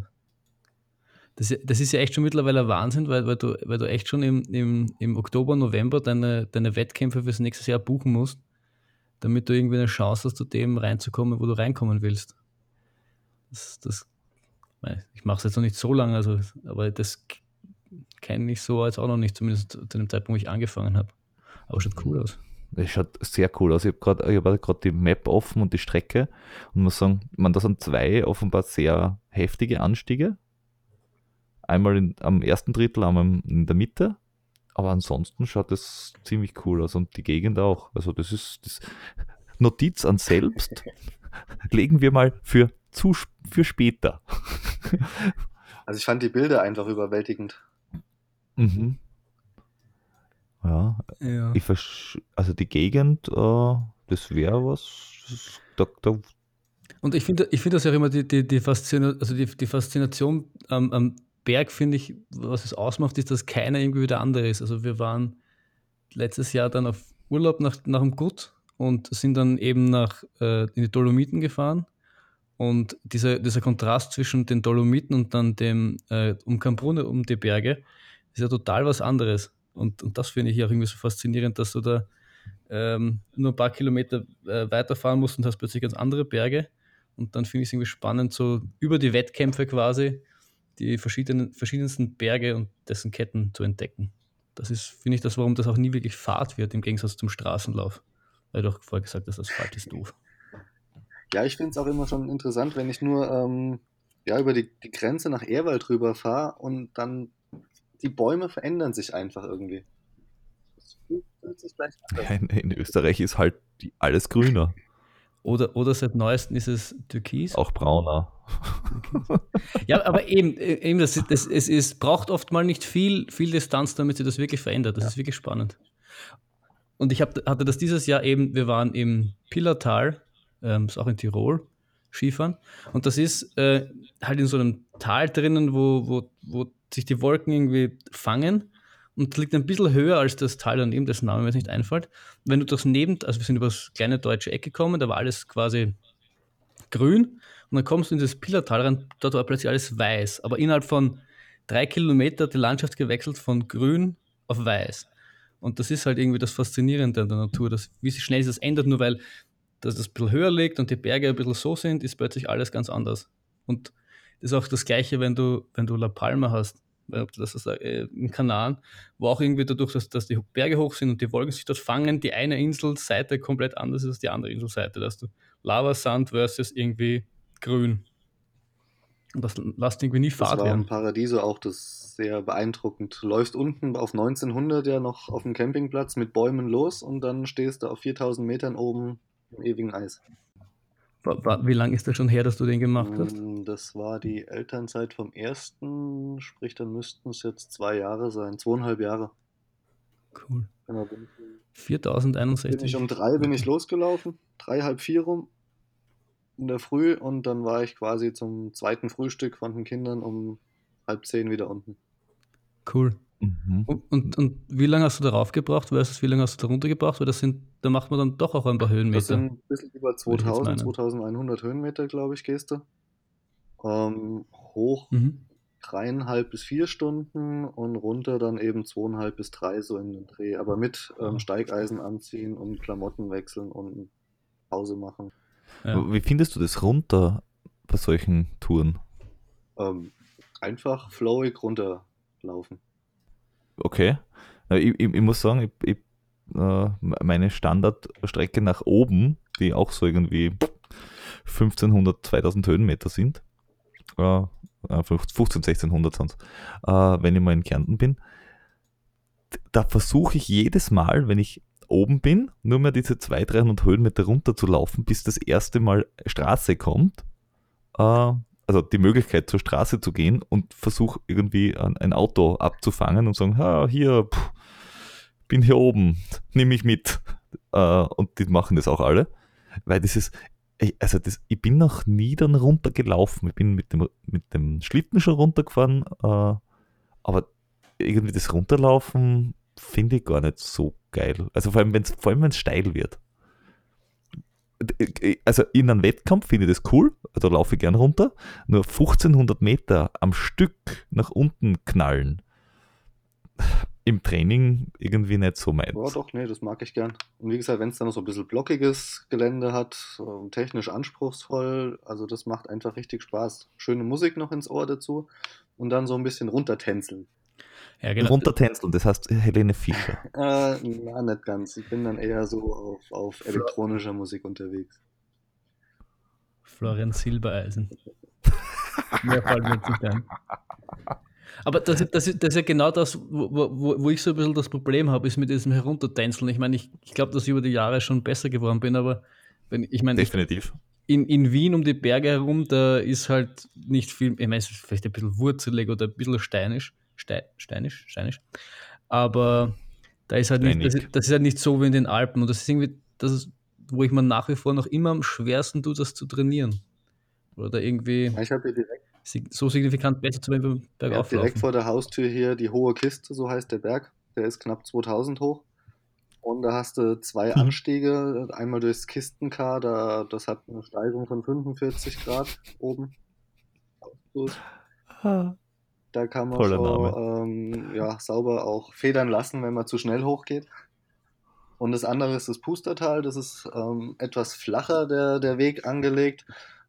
das, das, ist ja echt schon mittlerweile Wahnsinn, weil, weil, du, weil du echt schon im, im, im Oktober, November deine, deine Wettkämpfe fürs nächste Jahr buchen musst, damit du irgendwie eine Chance hast, zu dem reinzukommen, wo du reinkommen willst. Das, das, ich mache es jetzt noch nicht so lange, also, aber das kenne ich so jetzt auch noch nicht, zumindest zu dem Zeitpunkt, wo ich angefangen habe. Aber schaut cool aus. Das schaut sehr cool aus. Ich habe gerade hab die Map offen und die Strecke und muss sagen, man, da sind zwei offenbar sehr heftige Anstiege. Einmal in, am ersten Drittel, einmal in der Mitte. Aber ansonsten schaut es ziemlich cool aus und die Gegend auch. Also das ist das Notiz an selbst. Legen wir mal für, zu, für später. Also ich fand die Bilder einfach überwältigend. Mhm. Ja, ja. Ich also die Gegend, äh, das wäre was. Da, da und ich finde ich find das ja immer die, die, die, Faszination, also die, die Faszination am, am Berg, finde ich, was es ausmacht, ist, dass keiner irgendwie wie der andere ist. Also wir waren letztes Jahr dann auf Urlaub nach, nach dem Gut und sind dann eben nach, äh, in die Dolomiten gefahren. Und dieser, dieser Kontrast zwischen den Dolomiten und dann dem äh, um Cambrune, um die Berge, ist ja total was anderes. Und, und das finde ich auch irgendwie so faszinierend, dass du da ähm, nur ein paar Kilometer äh, weiterfahren musst und hast plötzlich ganz andere Berge. Und dann finde ich es irgendwie spannend, so über die Wettkämpfe quasi die verschiedenen, verschiedensten Berge und dessen Ketten zu entdecken. Das ist, finde ich, das, warum das auch nie wirklich Fahrt wird, im Gegensatz zum Straßenlauf. Weil du auch vorher gesagt hast, Asphalt ist doof. Ja, ich finde es auch immer schon interessant, wenn ich nur ähm, ja, über die, die Grenze nach Ehrwald rüber fahre und dann die Bäume verändern sich einfach irgendwie. Das fühlt sich gleich in, in, Österreich ist halt alles grüner. Oder, oder seit neuestem ist es Türkis. Auch brauner. ja, aber eben, äh, eben das, das, es ist, braucht oft mal nicht viel, viel Distanz, damit sich das wirklich verändert. Das ja. ist wirklich spannend. Und ich hab, hatte das dieses Jahr eben, wir waren im Pillertal, ähm, ist auch in Tirol, Skifahren. Und das ist äh, halt in so einem Tal drinnen, wo, wo, wo sich die Wolken irgendwie fangen und liegt ein bisschen höher als das Tal daneben, dessen Name mir jetzt nicht einfällt. Wenn du durchs Neben, also wir sind über das kleine deutsche Eck gekommen, da war alles quasi grün und dann kommst du in das Pillertal rein, dort war plötzlich alles weiß, aber innerhalb von drei Kilometern die Landschaft gewechselt von grün auf weiß. Und das ist halt irgendwie das Faszinierende an der Natur, dass, wie schnell das ändert, nur weil das, das ein bisschen höher liegt und die Berge ein bisschen so sind, ist plötzlich alles ganz anders. Und das ist auch das Gleiche, wenn du, wenn du La Palma hast, das so sagst, äh, Kanaren, wo auch irgendwie dadurch, dass, dass die Berge hoch sind und die Wolken sich dort fangen, die eine Inselseite komplett anders ist als die andere Inselseite. dass du Lavasand versus irgendwie grün. Und das lässt irgendwie nie Fahrt werden. Das war im Paradiso auch das sehr beeindruckend. Du läufst unten auf 1900 ja noch auf dem Campingplatz mit Bäumen los und dann stehst du auf 4000 Metern oben im ewigen Eis. Wie lange ist das schon her, dass du den gemacht hast? Mm, das war die Elternzeit vom ersten, sprich, dann müssten es jetzt zwei Jahre sein, zweieinhalb Jahre. Cool. Genau, 4061. Bin ich um drei bin ich losgelaufen, drei, halb vier rum in der Früh und dann war ich quasi zum zweiten Frühstück von den Kindern um halb zehn wieder unten. Cool. Mhm. Und, und, wie lange hast du darauf gebracht versus wie lange hast du da runtergebracht? Weil das sind, da macht man dann doch auch ein paar Höhenmeter. Das sind ein bisschen über 2000, 2100 Höhenmeter, glaube ich, gehst du. Ähm, hoch mhm. dreieinhalb bis vier Stunden und runter dann eben zweieinhalb bis drei so in den Dreh. Aber mit ähm, Steigeisen anziehen und Klamotten wechseln und Pause machen. Ja. Wie findest du das runter bei solchen Touren? Ähm, einfach flowig runterlaufen. Okay. Ich, ich, ich muss sagen, ich, ich, äh, meine Standardstrecke nach oben, die auch so irgendwie 1500, 2000 Höhenmeter sind, äh, 15, 1600 sonst, wenn ich mal in Kärnten bin, da versuche ich jedes Mal, wenn ich oben bin, nur mehr diese 200, 300 Höhenmeter runter zu laufen, bis das erste Mal Straße kommt. Äh, also die Möglichkeit zur Straße zu gehen und versuche irgendwie ein, Auto abzufangen und sagen, ha, hier, pff, bin hier oben, nimm mich mit. Äh, und die machen das auch alle. Weil das ist, also das, ich bin noch nie dann runtergelaufen. Ich bin mit dem, mit dem Schlitten schon runtergefahren, äh, aber irgendwie das Runterlaufen finde ich gar nicht so geil. Also vor allem, wenn es steil wird. Also in einem Wettkampf finde ich das cool, da laufe ich gern runter. Nur 1500 Meter am Stück nach unten knallen im Training irgendwie nicht so meins. Ja, doch, nee, das mag ich gern. Und wie gesagt, wenn es dann noch so ein bisschen blockiges Gelände hat, technisch anspruchsvoll, also das macht einfach richtig Spaß. Schöne Musik noch ins Ohr dazu und dann so ein bisschen runtertänzeln. Ja, genau. Runtertänzeln, das heißt Helene Fischer. äh, na, nicht ganz. Ich bin dann eher so auf, auf elektronischer Musik unterwegs. Florian Silbereisen. Mehr fällt mir nicht ein. Aber das, das, ist, das ist ja genau das, wo, wo, wo ich so ein bisschen das Problem habe, ist mit diesem Heruntertänzeln. Ich meine, ich, ich glaube, dass ich über die Jahre schon besser geworden bin, aber wenn, ich meine. Definitiv. in, in Wien um die Berge herum, da ist halt nicht viel, ich meine, es ist vielleicht ein bisschen wurzelig oder ein bisschen steinisch, Ste, steinisch, steinisch, aber da ist halt nicht, das, das, ist halt nicht so wie in den Alpen und das ist irgendwie, das ist, wo ich mir nach wie vor noch immer am schwersten tue, das zu trainieren. Oder irgendwie. So signifikant besser zu werden bergauf ja, Direkt vor der Haustür hier die Hohe Kiste, so heißt der Berg. Der ist knapp 2000 hoch. Und da hast du zwei mhm. Anstiege. Einmal durchs Kistenkar, da, das hat eine Steigung von 45 Grad oben. Da kann man so ähm, ja, sauber auch federn lassen, wenn man zu schnell hochgeht. Und das andere ist das Pustertal, das ist ähm, etwas flacher der, der Weg angelegt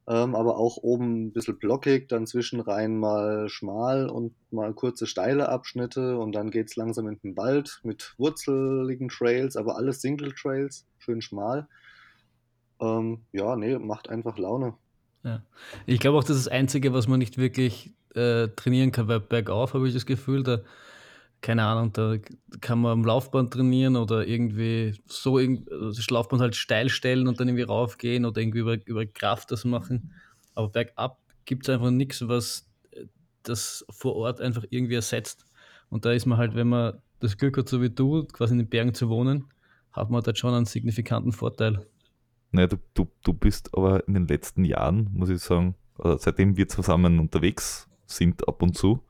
ähm, aber auch oben ein bisschen blockig, dann zwischenrein mal schmal und mal kurze steile Abschnitte und dann geht es langsam in den Wald mit wurzeligen Trails, aber alles Single Trails, schön schmal. Ähm, ja, nee, macht einfach Laune. Ja. Ich glaube auch, das ist das Einzige, was man nicht wirklich äh, trainieren kann, weil bergauf habe ich das Gefühl, da keine Ahnung, da kann man am Laufband trainieren oder irgendwie so also das Laufband halt steil stellen und dann irgendwie raufgehen oder irgendwie über, über Kraft das machen. Aber bergab gibt es einfach nichts, was äh, das vor Ort einfach irgendwie ersetzt. Und da ist man halt, wenn man das Glück hat, so wie du, quasi in den Bergen zu wohnen, hat man da schon einen signifikanten Vorteil. Naja, du, du, du bist aber in den letzten Jahren, muss ich sagen, seitdem wir zusammen unterwegs sind ab und zu,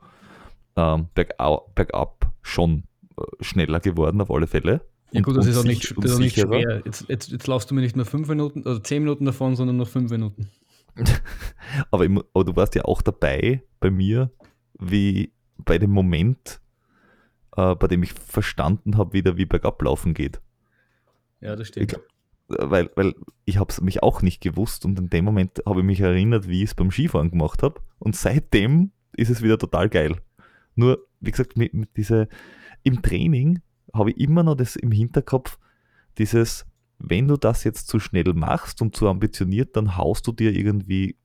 ähm, bergab, bergab schon äh, schneller geworden, auf alle Fälle. Ja gut, das ist auch nicht, das auch nicht schwer. Jetzt, jetzt, jetzt laufst du mir nicht nur fünf Minuten, oder zehn Minuten davon, sondern nur fünf Minuten. aber, im, aber du warst ja auch dabei bei mir, wie bei dem Moment, äh, bei dem ich verstanden habe, wieder wie bergab laufen geht. Ja, das stimmt. Ich, weil, weil ich habe es mich auch nicht gewusst und in dem Moment habe ich mich erinnert, wie ich es beim Skifahren gemacht habe. Und seitdem ist es wieder total geil. Nur, wie gesagt, mit, mit diese, im Training habe ich immer noch das im Hinterkopf, dieses, wenn du das jetzt zu schnell machst und zu ambitioniert, dann haust du dir irgendwie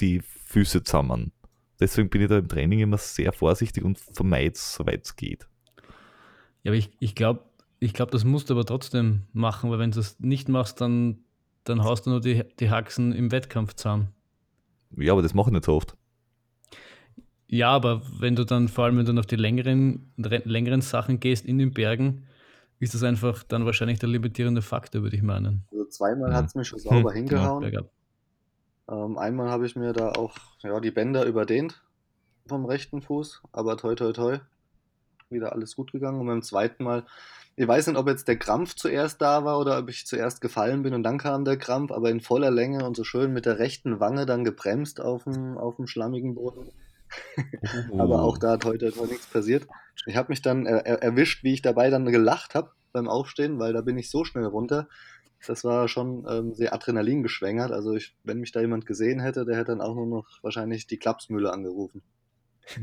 die Füße zusammen. Deswegen bin ich da im Training immer sehr vorsichtig und vermeide es, soweit es geht. Ja, aber ich, ich glaube, ich glaub, das musst du aber trotzdem machen, weil wenn du das nicht machst, dann, dann haust du nur die, die Haxen im Wettkampf zusammen. Ja, aber das mache ich nicht so oft. Ja, aber wenn du dann, vor allem wenn du auf die längeren, längeren Sachen gehst in den Bergen, ist das einfach dann wahrscheinlich der limitierende Faktor, würde ich meinen. Also zweimal mhm. hat es mich schon sauber hm. hingehauen. Ja, ähm, einmal habe ich mir da auch ja, die Bänder überdehnt vom rechten Fuß, aber toi toi toi, wieder alles gut gegangen. Und beim zweiten Mal, ich weiß nicht, ob jetzt der Krampf zuerst da war oder ob ich zuerst gefallen bin und dann kam der Krampf, aber in voller Länge und so schön mit der rechten Wange dann gebremst auf dem, auf dem schlammigen Boden. Aber auch da hat heute noch nichts passiert. Ich habe mich dann er erwischt, wie ich dabei dann gelacht habe beim Aufstehen, weil da bin ich so schnell runter. Das war schon ähm, sehr Adrenalin geschwängert. Also ich, wenn mich da jemand gesehen hätte, der hätte dann auch nur noch wahrscheinlich die Klapsmühle angerufen.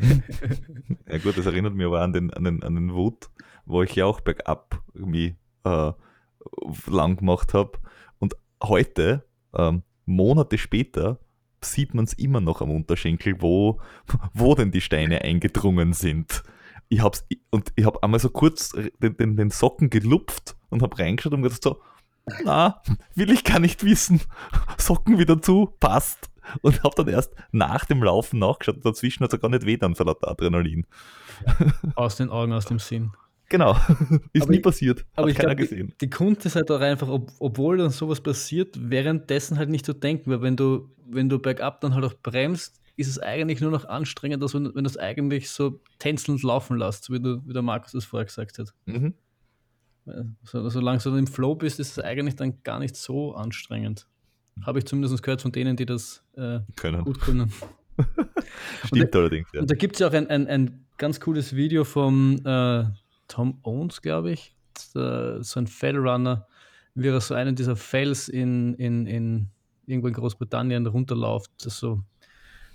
ja gut, das erinnert mich aber an den, an den, an den Wut, wo ich ja auch bergab irgendwie äh, lang gemacht habe. Und heute, ähm, Monate später, sieht man es immer noch am Unterschenkel, wo, wo denn die Steine eingedrungen sind. Ich hab's, und ich habe einmal so kurz den, den, den Socken gelupft und habe reingeschaut und gedacht so, na, will ich gar nicht wissen. Socken wieder zu, passt. Und habe dann erst nach dem Laufen nachgeschaut. Dazwischen hat es gar nicht weh dann vor lauter Adrenalin. Aus den Augen, aus dem Sinn. Genau, ist aber nie ich, passiert. Aber Hat ich keiner glaub, gesehen. Die, die Kunst ist halt auch einfach, ob, obwohl dann sowas passiert, währenddessen halt nicht zu denken, weil wenn du, wenn du bergab dann halt auch bremst, ist es eigentlich nur noch anstrengend, als wenn, wenn du es eigentlich so tänzelnd laufen lässt, wie, du, wie der Markus das vorher gesagt hat. Mhm. So, solange du im Flow bist, ist es eigentlich dann gar nicht so anstrengend. Habe ich zumindest gehört von denen, die das äh, Können. gut können. Stimmt und, allerdings, ja. Und da gibt es ja auch ein, ein, ein ganz cooles Video vom äh, Tom Owens, glaube ich, der, so ein Fellrunner, wie er so einen dieser Fells in, in, in irgendwo in Großbritannien runterläuft, das so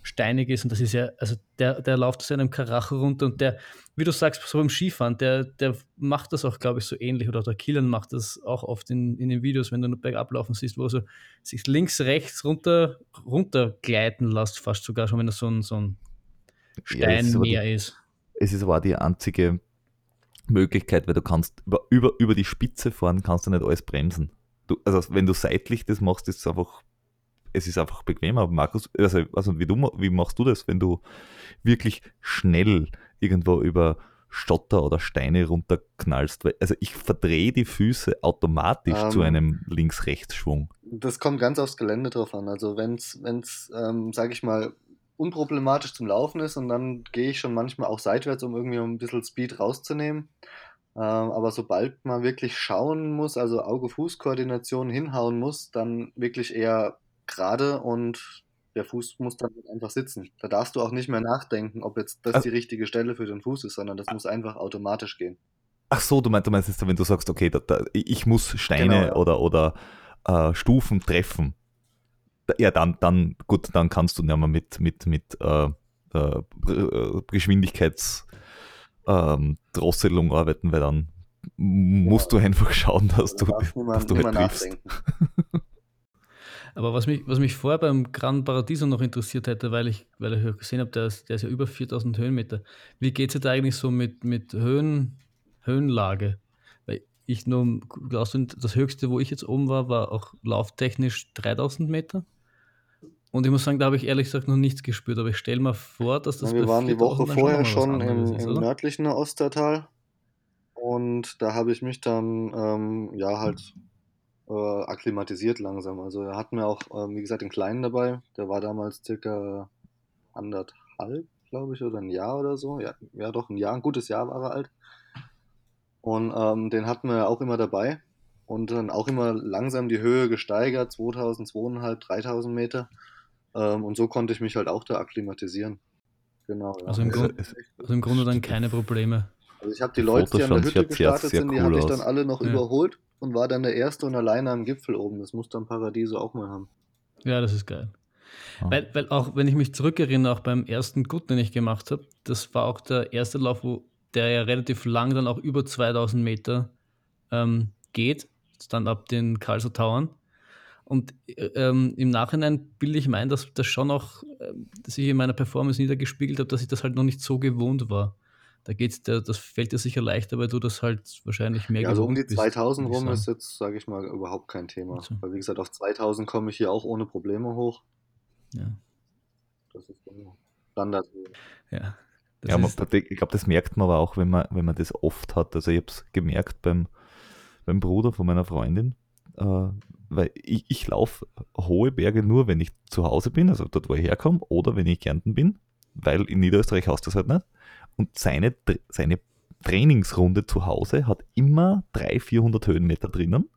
steinig ist. Und das ist ja, also der, der läuft aus einem Karacho runter und der, wie du sagst, so beim Skifahren, der, der macht das auch, glaube ich, so ähnlich. Oder der Killen macht das auch oft in, in den Videos, wenn du nur bergab laufen siehst, wo er so sich links, rechts runter, runtergleiten lässt, fast sogar schon, wenn das so ein, so ein Steinmeer ja, ist. Es ist aber die einzige Möglichkeit, weil du kannst über, über, über die Spitze fahren, kannst du nicht alles bremsen. Du, also wenn du seitlich das machst, ist es einfach es ist einfach bequemer. Markus, also, also wie, du, wie machst du das, wenn du wirklich schnell irgendwo über Stotter oder Steine runterknallst? Also ich verdrehe die Füße automatisch um, zu Ähm. einem Links-Rechts-Schwung. Das kommt ganz aufs Gelände drauf an. Also wenn es, ähm, sage ich mal, unproblematisch zum Laufen ist und dann gehe ich schon manchmal auch seitwärts, um irgendwie ein bisschen Speed rauszunehmen. Ähm, aber sobald man wirklich schauen muss, also Auge-Fuß-Koordination hinhauen muss, dann wirklich eher gerade und der Fuß muss dann einfach sitzen. Da darfst du auch nicht mehr nachdenken, ob jetzt das Also- die richtige Stelle für den Fuß ist, sondern das muss einfach automatisch gehen. Ach so, du meinst, du meinst jetzt, wenn du sagst, okay, da, da, ich muss Steine Genau, ja. oder, oder äh, Stufen treffen. Ja, dann, dann, gut, dann kannst du nicht mehr mit, mit, mit äh, äh, Geschwindigkeitsdrosselung arbeiten, weil dann musst du einfach schauen, dass Da du, niemand, dass du halt triffst. Aber was mich, was mich vorher beim Gran Paradiso noch interessiert hätte, weil ich, weil ich ja gesehen habe, der ist, der ist ja über 4000 Höhenmeter. Wie geht es da eigentlich so mit, mit Höhen, Höhenlage? Weil ich nur, glaubst du, das höchste, wo ich jetzt oben war, war auch lauftechnisch 3000 Meter. Und ich muss sagen, da habe ich ehrlich gesagt noch nichts gespürt, aber ich stelle mir vor, dass das Ja, wir waren die 4000 Woche vorher schon im, ist, im nördlichen Ostertal und da habe ich mich dann ähm, ja halt äh, akklimatisiert langsam. Also er hat mir auch, ähm, wie gesagt, den Kleinen dabei, der war damals circa anderthalb, glaube ich, oder ein Jahr oder so. Ja, ja doch, ein Jahr, ein gutes Jahr war er alt. Und ähm, den hatten wir auch immer dabei und dann auch immer langsam die Höhe gesteigert, 2000, 2500, 3000 Meter. Ähm, und so konnte ich mich halt auch da akklimatisieren. Genau. Ja. Also im, Grund, also im Grunde dann keine Probleme. Also ich habe die Leute, die an der Hütte gestartet sehr sind, die cool habe ich dann alle noch Ja. überholt und war dann der Erste und alleine am Gipfel oben. Das muss dann Paradiso auch mal haben. Ja, das ist geil. Ah. Weil, weil auch, wenn ich mich zurückerinnere, auch beim ersten Gut, den ich gemacht habe, das war auch der erste Lauf, wo der ja relativ lang dann auch über 2000 Meter ähm, geht, dann ab den Karlsruher Tauern. Und äh, ähm, im Nachhinein bilde ich mein, dass das schon auch äh, sich in meiner Performance niedergespiegelt hat, dass ich das halt noch nicht so gewohnt war. Da geht's, der, das fällt dir sicher leichter, weil du das halt wahrscheinlich mehr Ja, also um die gewohnt bist, 2000 würd ich rum ist jetzt, sage ich mal, überhaupt kein Thema. Also. Weil wie gesagt, auf 2000 komme ich hier auch ohne Probleme hoch. Ja. Das ist dann Standard. ja. Das Ja, man, ist, ich glaube, das merkt man aber auch, wenn man, wenn man das oft hat. Also ich habe es gemerkt beim, beim Bruder von meiner Freundin, äh, weil ich, ich laufe hohe Berge nur, wenn ich zu Hause bin, also dort, wo ich herkomme, oder wenn ich Kärnten bin, weil in Niederösterreich hast du das halt nicht. Und seine, seine Trainingsrunde zu Hause hat immer 300, 400 Höhenmeter drinnen,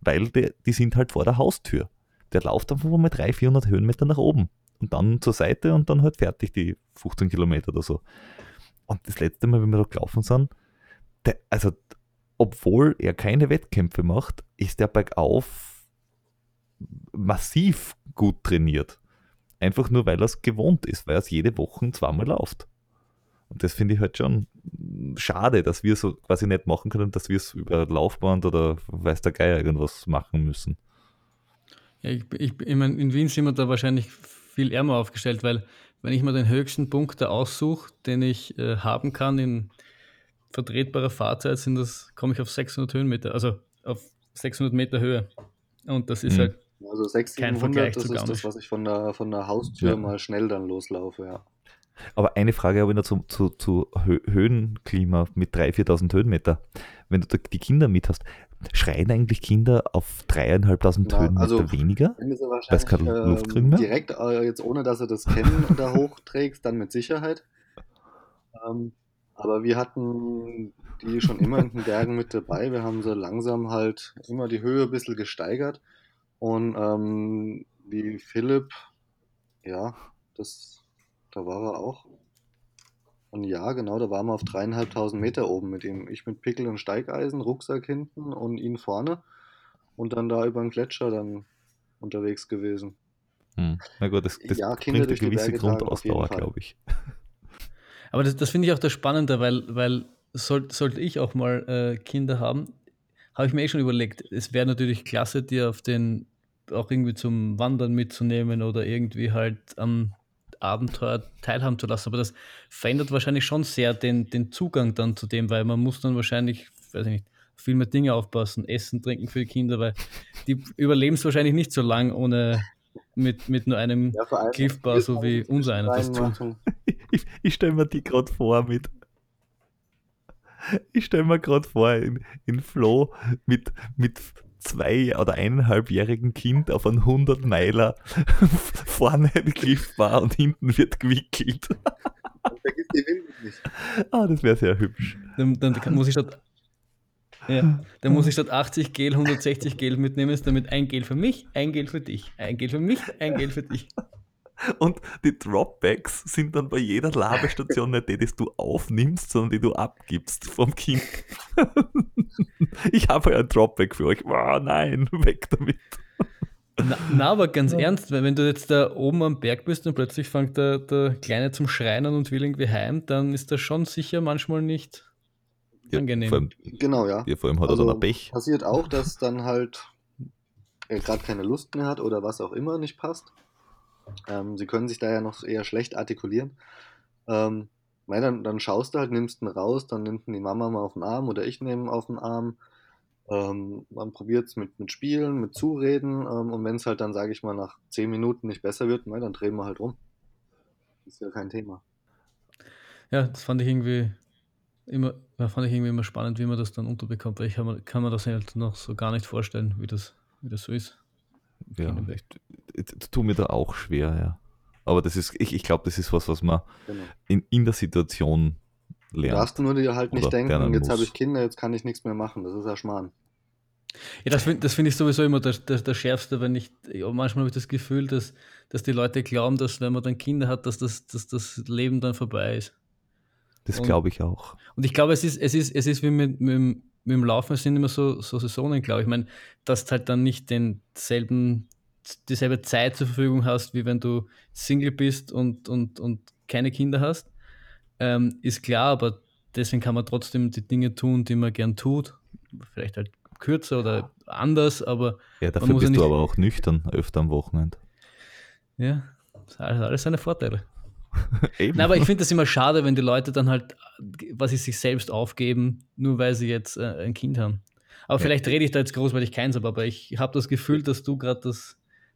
weil die, die sind halt vor der Haustür. Der läuft einfach mal 300, 400 Höhenmeter nach oben und dann zur Seite und dann halt fertig die 15 Kilometer oder so. Und das letzte Mal, wenn wir da gelaufen sind, der, also obwohl er keine Wettkämpfe macht, ist er bergauf massiv gut trainiert. Einfach nur, weil er es gewohnt ist, weil er es jede Woche zweimal läuft. Und das finde ich halt schon schade, dass wir so quasi nicht machen können, dass wir es über Laufband oder weiß der Geier irgendwas machen müssen. Ja, ich, ich, ich meine, in Wien sind wir da wahrscheinlich viel ärmer aufgestellt, weil wenn ich mir den höchsten Punkt da aussuche, den ich äh, haben kann in vertretbarer Fahrzeit, sind das, komme ich auf 600 Höhenmeter, also auf 600 Meter Höhe. Und das ist Mhm. halt, Also 600, Kein Vergleich 700, das ist das, was ich von der, von der Haustür Ja. mal schnell dann loslaufe, ja. Aber eine Frage habe ich noch zu, zu, zu Höhenklima mit 3.000, 4.000 Höhenmeter. Wenn du die Kinder mit hast, schreien eigentlich Kinder auf 3.500 ja, Höhenmeter also, weniger? Weil sie keine ähm, Luft kriegen mehr? Direkt, äh, jetzt ohne dass du das kennen da hochträgst, dann mit Sicherheit. Ähm, aber wir hatten die schon immer in den Bergen mit dabei. Wir haben so langsam halt immer die Höhe ein bisschen gesteigert. Und ähm, wie Philipp, ja, das, da war er auch. Und ja, genau, da waren wir auf dreieinhalbtausend Meter oben mit ihm. Ich mit Pickel und Steigeisen, Rucksack hinten und ihn vorne. Und dann da über den Gletscher dann unterwegs gewesen. Hm. Na gut, das, das ja, bringt eine gewisse Grundausdauer, glaube ich. Aber das, das finde ich auch das Spannende, weil, weil soll, sollte ich auch mal äh, Kinder haben, habe ich mir eh schon überlegt, es wäre natürlich klasse, die auf den auch irgendwie zum Wandern mitzunehmen oder irgendwie halt am Abenteuer teilhaben zu lassen. Aber das verändert wahrscheinlich schon sehr den, den Zugang dann zu dem, weil man muss dann wahrscheinlich, weiß ich nicht, viel mehr Dinge aufpassen, essen, trinken für die Kinder, weil die überleben es wahrscheinlich nicht so lang ohne mit, mit nur einem ja, Cliffbar, so wie unser einer das tut. Ich, ich stelle mir die gerade vor mit. Ich stelle mir gerade vor, in, in Flo mit, mit zwei- oder eineinhalbjährigen Kind auf einen 100 Meiler vorne ein Cliffbar und hinten wird gewickelt. Vergiss die Winde nicht. Ah, das wäre sehr hübsch. Dann, dann muss ich statt ja, dann muss ich statt 80 Gel 160 Gel mitnehmen, damit ein Gel für mich, ein Gel für dich, ein Gel für mich, ein Gel für dich. Und die Dropbacks sind dann bei jeder Labestation nicht die, die du aufnimmst, sondern die du abgibst vom Kind. ich habe ja ein Dropback für euch. Oh, nein, weg damit. Na, na, aber ganz ja. ernst, weil wenn du jetzt da oben am Berg bist und plötzlich fängt der, der Kleine zum Schreien und will irgendwie heim, dann ist das schon sicher manchmal nicht ja, angenehm. Allem, genau, ja. ja. Vor allem hat also, er dann ein Pech. Passiert auch, dass dann halt er gerade keine Lust mehr hat oder was auch immer nicht passt. Ähm, sie können sich da ja noch eher schlecht artikulieren. Ähm, na, dann, dann schaust du halt, nimmst ihn raus, dann nimmt ihn die Mama mal auf den Arm oder ich nehme ihn auf den Arm. Ähm, man probiert es mit, mit Spielen, mit Zureden ähm, und wenn es halt dann, sage ich mal, nach 10 Minuten nicht besser wird, na, dann drehen wir halt rum. Ist ja kein Thema. Ja, das fand ich irgendwie immer, fand ich irgendwie immer spannend, wie man das dann unterbekommt, weil ich kann, kann mir das halt noch so gar nicht vorstellen, wie das, wie das so ist. Ja, tut mir da auch schwer, ja. Aber das ist, ich, ich glaube, das ist was, was man genau. in, in der Situation lernt. Du darfst nur dir halt nicht denken, jetzt habe ich Kinder, jetzt kann ich nichts mehr machen. Das ist ja Schmarrn. Ja, das finde das find ich sowieso immer das, das, das Schärfste, wenn ich, ja, manchmal habe ich das Gefühl, dass, dass die Leute glauben, dass wenn man dann Kinder hat, dass das, dass das Leben dann vorbei ist. Das glaube ich auch. Und ich glaube, es ist, es ist, es ist wie mit, mit, mit dem Laufen, sind immer so, so Saisonen, glaube ich. Ich meine, dass du halt dann nicht denselben, dieselbe Zeit zur Verfügung hast, wie wenn du Single bist und, und, und keine Kinder hast, ähm, ist klar, aber deswegen kann man trotzdem die Dinge tun, die man gern tut. Vielleicht halt kürzer oder anders, aber. Ja, dafür bist ja du aber auch nüchtern öfter am Wochenende. Ja, das hat alles seine Vorteile. Eben. aber ich finde das immer schade, wenn die Leute dann halt, was sie sich selbst aufgeben, nur weil sie jetzt äh, ein Kind haben. Aber ja. vielleicht rede ich da jetzt groß, weil ich keins habe, aber ich habe das Gefühl, dass du gerade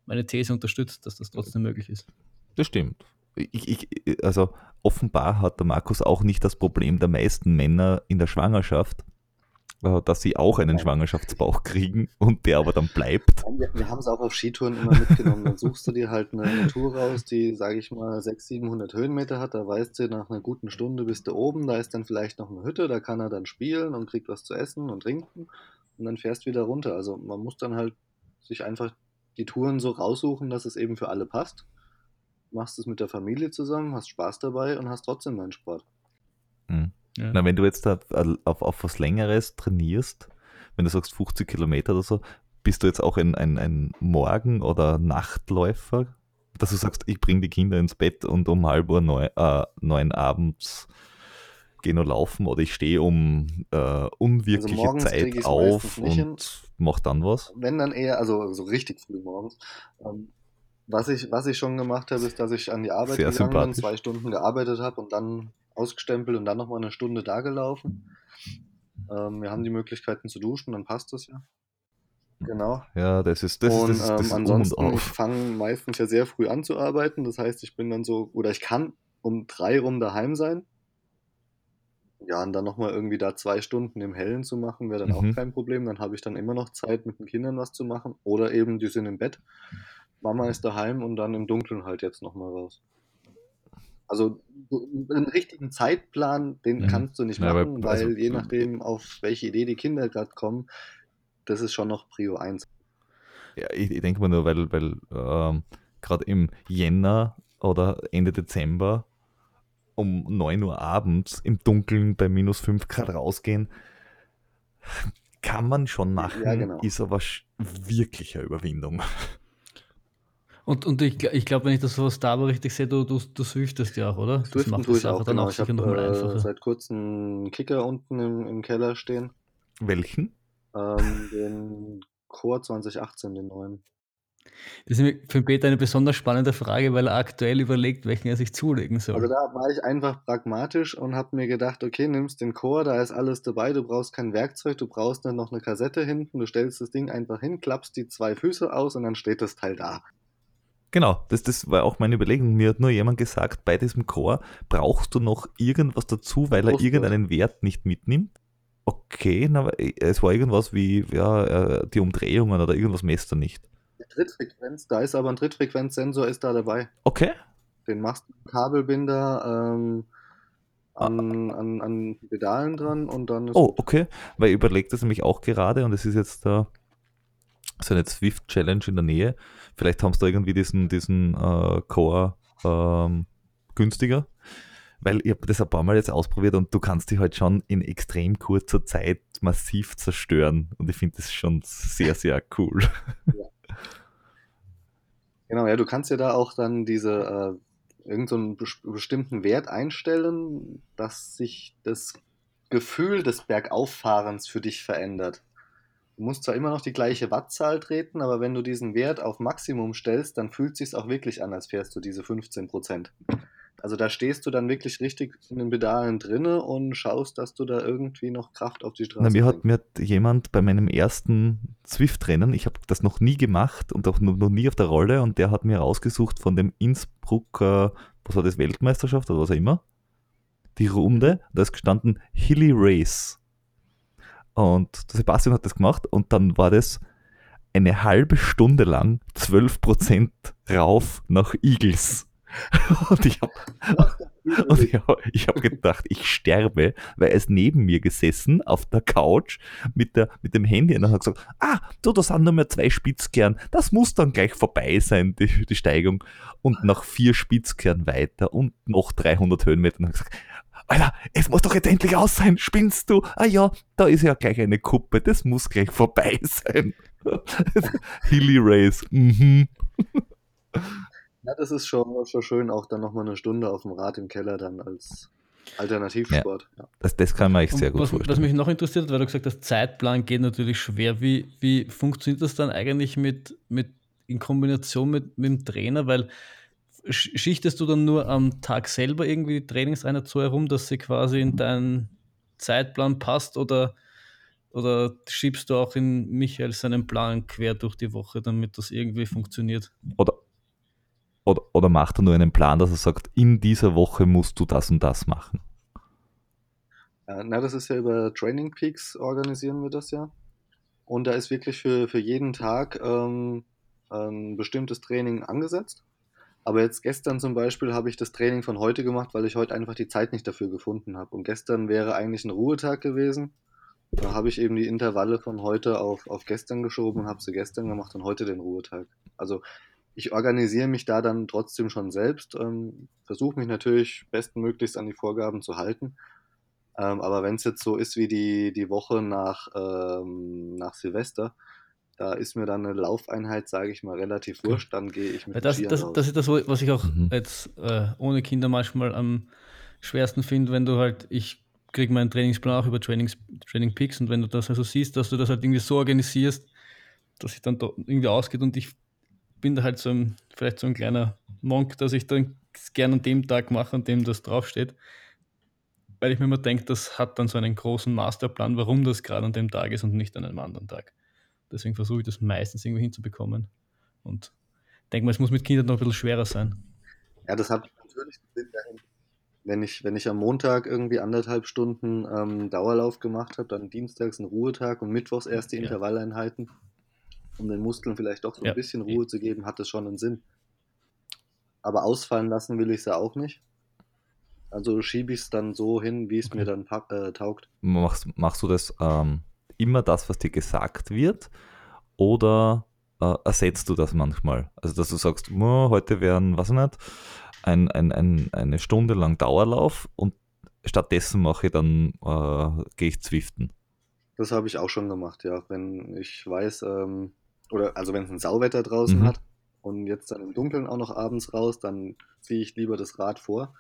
meine These unterstützt, dass das trotzdem möglich ist. Das stimmt. Ich, ich, also offenbar hat der Markus auch nicht das Problem der meisten Männer in der Schwangerschaft, dass sie auch einen Schwangerschaftsbauch kriegen und der aber dann bleibt. Wir, wir haben es auch auf Skitouren immer mitgenommen. Dann suchst du dir halt eine, eine Tour raus, die, sage ich mal, 600, 700 Höhenmeter hat. Da weißt du, nach einer guten Stunde bist du oben. Da ist dann vielleicht noch eine Hütte, da kann er dann spielen und kriegt was zu essen und trinken. Und dann fährst du wieder runter. Also man muss dann halt sich einfach die Touren so raussuchen, dass es eben für alle passt. Machst es mit der Familie zusammen, hast Spaß dabei und hast trotzdem deinen Sport. Mhm. Ja. Na, wenn du jetzt auf, auf, auf, was Längeres trainierst, wenn du sagst 50 Kilometer oder so, bist du jetzt auch ein, ein, ein Morgen- oder Nachtläufer? Dass du sagst, ich bringe die Kinder ins Bett und um halb Uhr neun, äh, neun abends gehe nur laufen oder ich stehe um äh, unwirkliche also Zeit auf und mache dann was? Wenn dann eher, also so richtig früh morgens. Ähm, was, ich, was ich schon gemacht habe, ist, dass ich an die Arbeit Sehr gegangen bin, zwei Stunden gearbeitet habe und dann ausgestempelt und dann nochmal eine Stunde da gelaufen. Ähm, wir haben die Möglichkeiten zu duschen, dann passt das ja. Genau. Ja, das ist das. Und ist, das, ähm, ansonsten, um ich fange meistens ja sehr früh an zu arbeiten. Das heißt, ich bin dann so, oder ich kann um drei rum daheim sein. Ja, und dann nochmal irgendwie da zwei Stunden im Hellen zu machen, wäre dann Mhm. auch kein Problem. Dann habe ich dann immer noch Zeit, mit den Kindern was zu machen. Oder eben, die sind im Bett. Mama ist daheim und dann im Dunkeln halt jetzt nochmal raus. Also so einen richtigen Zeitplan, den Mhm. kannst du nicht Ja, machen, weil also- je nachdem, auf welche Idee die Kinder gerade kommen, das ist schon noch Prio 1. Ja, ich, ich denke mal nur, weil, weil ähm, gerade im Jänner oder Ende Dezember um 9 Uhr abends im Dunkeln bei minus 5 Grad rausgehen, kann man schon machen, Ja, genau. ist aber wirklich eine Überwindung. Und, und ich, ich glaube, wenn ich das so was da aber richtig sehe, du, du, du Swiftest ja auch, oder? Das Swiften macht tue die ich Sache auch, dann genau. auch Ich sicher habe nochmal äh, einfacher. seit kurzem einen Kicker unten im, im Keller stehen. Welchen? Ähm, den Core 2018, den neuen. Das ist für Peter eine besonders spannende Frage, weil er aktuell überlegt, welchen er sich zulegen soll. Also da war ich einfach pragmatisch und habe mir gedacht, okay, nimmst den Core, da ist alles dabei, du brauchst kein Werkzeug, du brauchst dann noch eine Kassette hinten, du stellst das Ding einfach hin, klappst die zwei Füße aus und dann steht das Teil da. Genau, das, das war auch meine Überlegung. Mir hat nur jemand gesagt, bei diesem Core brauchst du noch irgendwas dazu, weil er irgendeinen Wert nicht mitnimmt. Okay, aber es war irgendwas wie ja, äh, die Umdrehungen oder irgendwas messt er nicht. Die Trittfrequenz, da ist aber ein Trittfrequenzsensor ist da dabei. Okay, Den machst du mit Kabelbinder ähm, an, an, an die Pedalen dran und dann ist Oh, okay. Weil ich überlege das nämlich auch gerade und es ist jetzt da so eine Swift Challenge in der Nähe. Vielleicht haben sie da irgendwie diesen, diesen äh, Core ähm, günstiger. Weil ich habe das ein paar Mal jetzt ausprobiert und du kannst dich halt schon in extrem kurzer Zeit massiv zerstören. Und ich finde das schon sehr, sehr cool. Genau, ja, du kannst ja da auch dann diese äh, irgend so bestimmten Wert einstellen, dass sich das Gefühl des Bergauffahrens für dich verändert. Du musst zwar immer noch die gleiche Wattzahl treten, aber wenn du diesen Wert auf Maximum stellst, dann fühlt es sich auch wirklich an, als fährst du diese 15%. Also da stehst du dann wirklich richtig in den Pedalen drinne und schaust, dass du da irgendwie noch Kraft auf die Straße Na, mir, hat, mir hat jemand bei meinem ersten Zwift-Rennen, ich habe das noch nie gemacht und auch noch, noch nie auf der Rolle, und der hat mir rausgesucht von dem Innsbrucker, was war das, Weltmeisterschaft oder was auch immer, die Runde, da ist gestanden Hilly Race. Und der Sebastian hat das gemacht und dann war das eine halbe Stunde lang 12% rauf nach Eagles. Und ich habe ich hab gedacht, ich sterbe, weil er ist neben mir gesessen auf der Couch mit, der, mit dem Handy und hat gesagt, ah, du, da sind nur mehr zwei Spitzkern, das muss dann gleich vorbei sein, die, die Steigung. Und nach vier Spitzkern weiter und noch 300 Höhenmetern hat er gesagt, Alter, es muss doch jetzt endlich aus sein, spinnst du? Ah ja, da ist ja gleich eine Kuppe, das muss gleich vorbei sein. Hilly Race, mhm. Ja, das ist schon, schon schön, auch dann nochmal eine Stunde auf dem Rad im Keller dann als Alternativsport. Ja. Das, das kann man echt sehr gut was, was vorstellen. mich noch interessiert hat, weil du gesagt hast, Zeitplan geht natürlich schwer. Wie, wie funktioniert das dann eigentlich mit, mit in Kombination mit, mit dem Trainer? Weil schichtest du dann nur am Tag selber irgendwie die Trainingseinheit so herum, dass sie quasi in deinen Zeitplan passt oder, oder schiebst du auch in Michael seinen Plan quer durch die Woche, damit das irgendwie funktioniert? Oder, oder, oder macht er nur einen Plan, dass er sagt, in dieser Woche musst du das und das machen? Äh, na, das ist ja über Training Peaks organisieren wir das ja. Und da ist wirklich für, für jeden Tag ähm, ein bestimmtes Training angesetzt. Aber jetzt gestern zum Beispiel habe ich das Training von heute gemacht, weil ich heute einfach die Zeit nicht dafür gefunden habe. Und gestern wäre eigentlich ein Ruhetag gewesen. Da habe ich eben die Intervalle von heute auf, auf gestern geschoben und habe sie gestern gemacht und heute den Ruhetag. Also ich organisiere mich da dann trotzdem schon selbst, ähm, versuche mich natürlich bestmöglichst an die Vorgaben zu halten. Ähm, aber wenn es jetzt so ist wie die, die Woche nach, ähm, nach Silvester, da ist mir dann eine Laufeinheit, sage ich mal, relativ wurscht, dann gehe ich mit das, Skiern das, raus. das ist das, was ich auch Mhm. jetzt äh, ohne Kinder manchmal am schwersten finde, wenn du halt, ich kriege meinen Trainingsplan auch über Trainings, Training Peaks und wenn du das also siehst, dass du das halt irgendwie so organisierst, dass sich dann da irgendwie ausgeht und ich bin da halt so ein, vielleicht so ein kleiner Monk, dass ich dann gerne an dem Tag mache, an dem das draufsteht. Weil ich mir immer denke, das hat dann so einen großen Masterplan, warum das gerade an dem Tag ist und nicht an einem anderen Tag. Deswegen versuche ich das meistens irgendwie hinzubekommen. Und denke mal, es muss mit Kindern noch ein bisschen schwerer sein. Ja, das habe ich natürlich Sinn dahin. Wenn ich, wenn ich am Montag irgendwie anderthalb Stunden ähm, Dauerlauf gemacht habe, dann dienstags einen Ruhetag und mittwochs erst die Ja. Intervalleinheiten, um den Muskeln vielleicht doch so ein Ja. bisschen Ruhe zu geben, hat das schon einen Sinn. Aber ausfallen lassen will ich es ja auch nicht. Also schiebe ich es dann so hin, wie es Okay. mir dann äh, taugt. Machst, machst du das ähm, immer das, was dir gesagt wird? Oder äh, ersetzt du das manchmal? Also, dass du sagst, "Mo, heute werden, was nicht, ein, ein, ein, eine Stunde lang Dauerlauf und stattdessen mache ich dann, äh, gehe ich zwiften. Das habe ich auch schon gemacht, ja. Wenn ich weiß, ähm, oder also wenn es ein Sauwetter draußen Mhm. hat und jetzt dann im Dunkeln auch noch abends raus, dann ziehe ich lieber das Rad vor.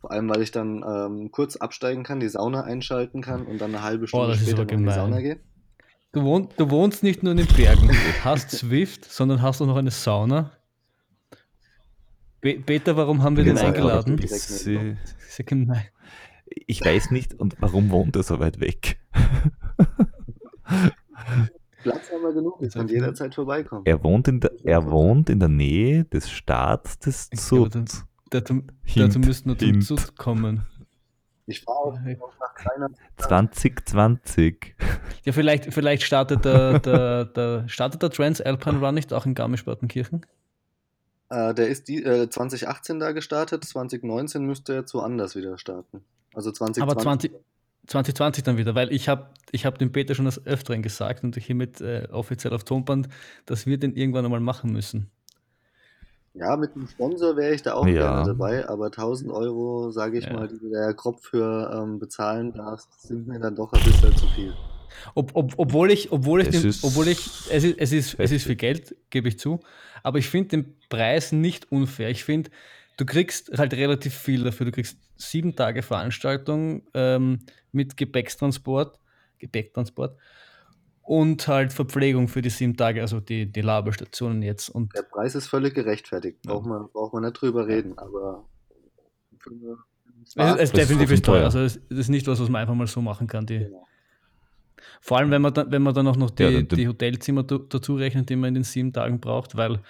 Vor allem, weil ich dann ähm, kurz absteigen kann, die Sauna einschalten kann und dann eine halbe Stunde ist später in die. Sauna gehe. Du, wohn, du wohnst nicht nur in den Bergen, du hast Swift, sondern hast auch noch eine Sauna. Be Peter, warum haben wir den Genau, eingeladen? ja gemein. ich weiß nicht, und warum wohnt er so weit weg? Platz haben wir genug, hab ich- jederzeit vorbeikommen. Er wohnt in der, er wohnt in der Nähe des Staats des Ich glaube, Zut. Dazu, Hint, dazu müssten wir zum hint. Zut kommen. Ich fahre auch noch nach kleiner 2020. Ja, vielleicht, vielleicht startet der, der, der, startet der Transalpine Run nicht auch in Garmisch-Partenkirchen? Äh, der ist die, äh, 2018 da gestartet, 2019 müsste er jetzt woanders wieder starten. Also 2020. Aber 20, 2020 dann wieder, weil ich habe ich hab dem Peter schon das Öfteren gesagt und hiermit äh, offiziell auf Tonband, dass wir den irgendwann einmal machen müssen. Ja, mit einem Sponsor wäre ich da auch Ja. gerne dabei, aber 1000 Euro, sage ich Ja. mal, die der Kropf für ähm, bezahlen darf, sind mir dann doch ein bisschen zu viel. Ob, ob, obwohl ich, obwohl ich, Es den, ist obwohl ich, es ist, es ist, es ist viel Geld, gebe ich zu, aber ich finde den Preis nicht unfair. Ich finde, du kriegst halt relativ viel dafür. Du kriegst sieben Tage Veranstaltung ähm, mit Gepäckstransport, Gepäcktransport und halt Verpflegung für die sieben Tage, also die, die Laberstationen jetzt. Und Der Preis ist völlig gerechtfertigt, Ja. braucht man, braucht man nicht drüber reden, aber es ist, es ist definitiv ist teuer. teuer. Also es es ist nicht was, was man einfach mal so machen kann. Die, Genau. Vor allem, wenn man dann, wenn man dann auch noch die, Ja, dann- die Hotelzimmer dazu rechnet, die man in den sieben Tagen braucht, weil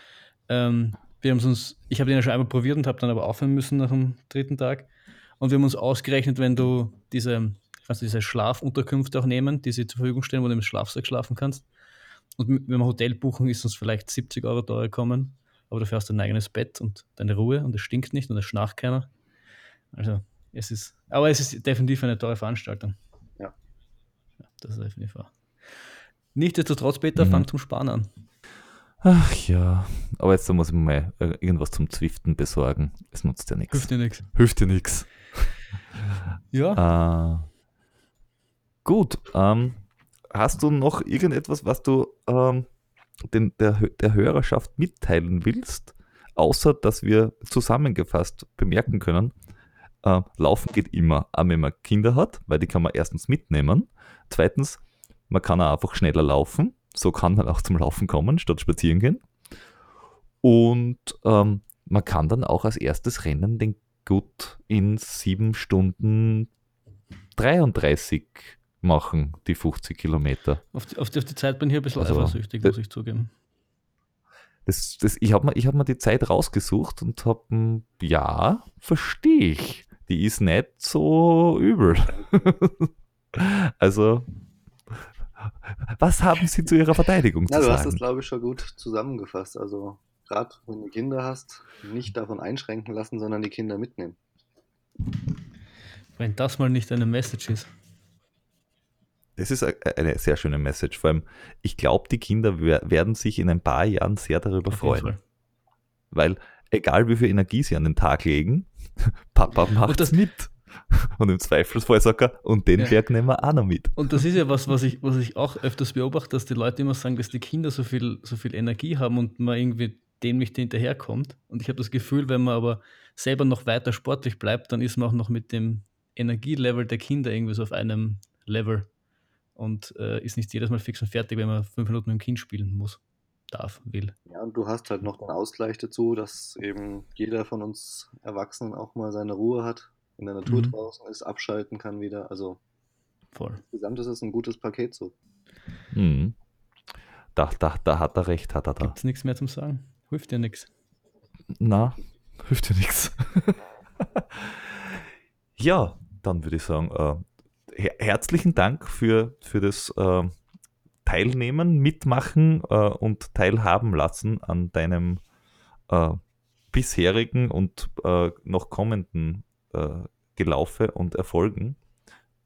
ähm, wir haben uns, ich habe den ja schon einmal probiert und habe dann aber aufhören müssen nach dem dritten Tag. Und wir haben uns ausgerechnet, wenn du diese, also diese Schlafunterkünfte auch nehmen, die sie zur Verfügung stellen, wo du im Schlafsack schlafen kannst. Und wenn wir Hotel buchen, ist uns vielleicht 70 Euro teurer kommen, aber dafür hast du dein eigenes Bett und deine Ruhe und es stinkt nicht und es schnarcht keiner. Also es ist, aber es ist definitiv eine teure Veranstaltung. Ja. Ja, das ist definitiv wahr. Nichtsdestotrotz, Peter, Mhm. fang zum Sparen an. Ach ja, aber jetzt muss ich mir mal irgendwas zum Zwiften besorgen. Es nutzt ja nichts. Hilft dir nichts. Hilft dir nichts. Ja, Äh, gut, ähm, hast du noch irgendetwas, was du ähm, den, der, der Hörerschaft mitteilen willst, außer dass wir zusammengefasst bemerken können, äh, Laufen geht immer, auch wenn man Kinder hat, weil die kann man erstens mitnehmen. Zweitens, man kann auch einfach schneller laufen, so kann man auch zum Laufen kommen, statt spazieren gehen. Und ähm, man kann dann auch als erstes Rennen den gut in sieben Stunden 33 machen, die 50 Kilometer. auf die, auf die, auf die Zeit bin ich hier ein bisschen Also, eifersüchtig, muss ich zugeben. Das, das, ich habe mir, ich hab mir die Zeit rausgesucht und habe, ja, verstehe ich. Die ist nicht so übel. also, was haben Sie zu Ihrer Verteidigung Ja, zu du hast das, sagen? glaube ich, schon gut zusammengefasst. Also, gerade wenn du Kinder hast, nicht davon einschränken lassen, sondern die Kinder mitnehmen. Wenn das mal nicht eine Message ist. Das ist eine sehr schöne Message. Vor allem, ich glaube, die Kinder wer- werden sich in ein paar Jahren sehr darüber Auf freuen. Weil, egal wie viel Energie sie an den Tag legen, Papa macht das- das mit. Und im Zweifelsfall sagt er, und den Ja. Berg nehmen wir auch noch mit. Und das ist ja was, was ich, was ich auch öfters beobachte, dass die Leute immer sagen, dass die Kinder so viel, so viel Energie haben und man irgendwie dem nicht hinterherkommt. Und ich habe das Gefühl, wenn man aber selber noch weiter sportlich bleibt, dann ist man auch noch mit dem Energielevel der Kinder irgendwie so auf einem Level und äh, ist nicht jedes Mal fix und fertig, wenn man fünf Minuten mit dem Kind spielen muss, darf, will. Ja, und du hast halt noch den Ausgleich dazu, dass eben jeder von uns Erwachsenen auch mal seine Ruhe hat, in der Natur Mhm. draußen ist, abschalten kann wieder. Also, Voll. insgesamt ist es ein gutes Paket so. Mhm. Da, da, da hat er recht, hat er da. Gibt es nichts mehr zum Sagen? Hilft dir nichts. Na, hilft ja nichts. ja, dann würde ich sagen, äh, her herzlichen Dank für, für das äh, Teilnehmen, Mitmachen äh, und Teilhaben lassen an deinem äh, bisherigen und äh, noch kommenden äh, Gelaufe und Erfolgen.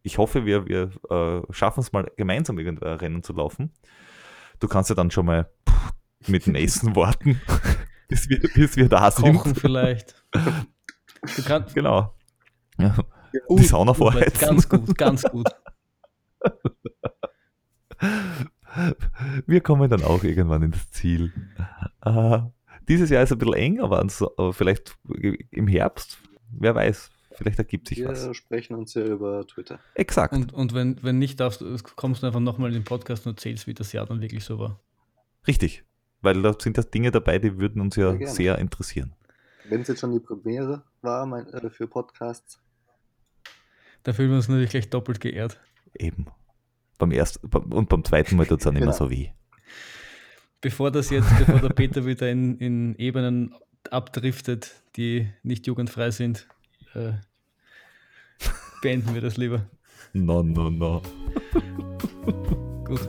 Ich hoffe, wir, wir schaffen es mal gemeinsam irgendein Rennen zu laufen. Du kannst ja dann schon mal mit den nächsten Worten, bis wir, bis wir da sind. Kochen vielleicht. Du kannst, genau. Ja. Uh, die Sauna vorheizen. Ganz gut, ganz gut. Wir kommen dann auch irgendwann ins Ziel. Uh, dieses Jahr ist ein bisschen eng, aber, aber vielleicht im Herbst, wer weiß, vielleicht ergibt sich wir was. Wir sprechen uns ja über Twitter. Exakt. Und, und wenn, wenn nicht darfst, kommst du einfach nochmal in den Podcast und erzählst, wie das Jahr dann wirklich so war. Richtig, weil da sind das Dinge dabei, die würden uns ja sehr, sehr interessieren. Wenn es jetzt schon die Premiere war mein, äh, für Podcasts. Da fühlen wir uns natürlich gleich doppelt geehrt. Eben. Beim ersten und beim zweiten Mal tut es dann genau. immer so weh. Bevor das jetzt, bevor der Peter wieder in, in Ebenen abdriftet, die nicht jugendfrei sind, äh, beenden wir das lieber. No, no, no. Gut.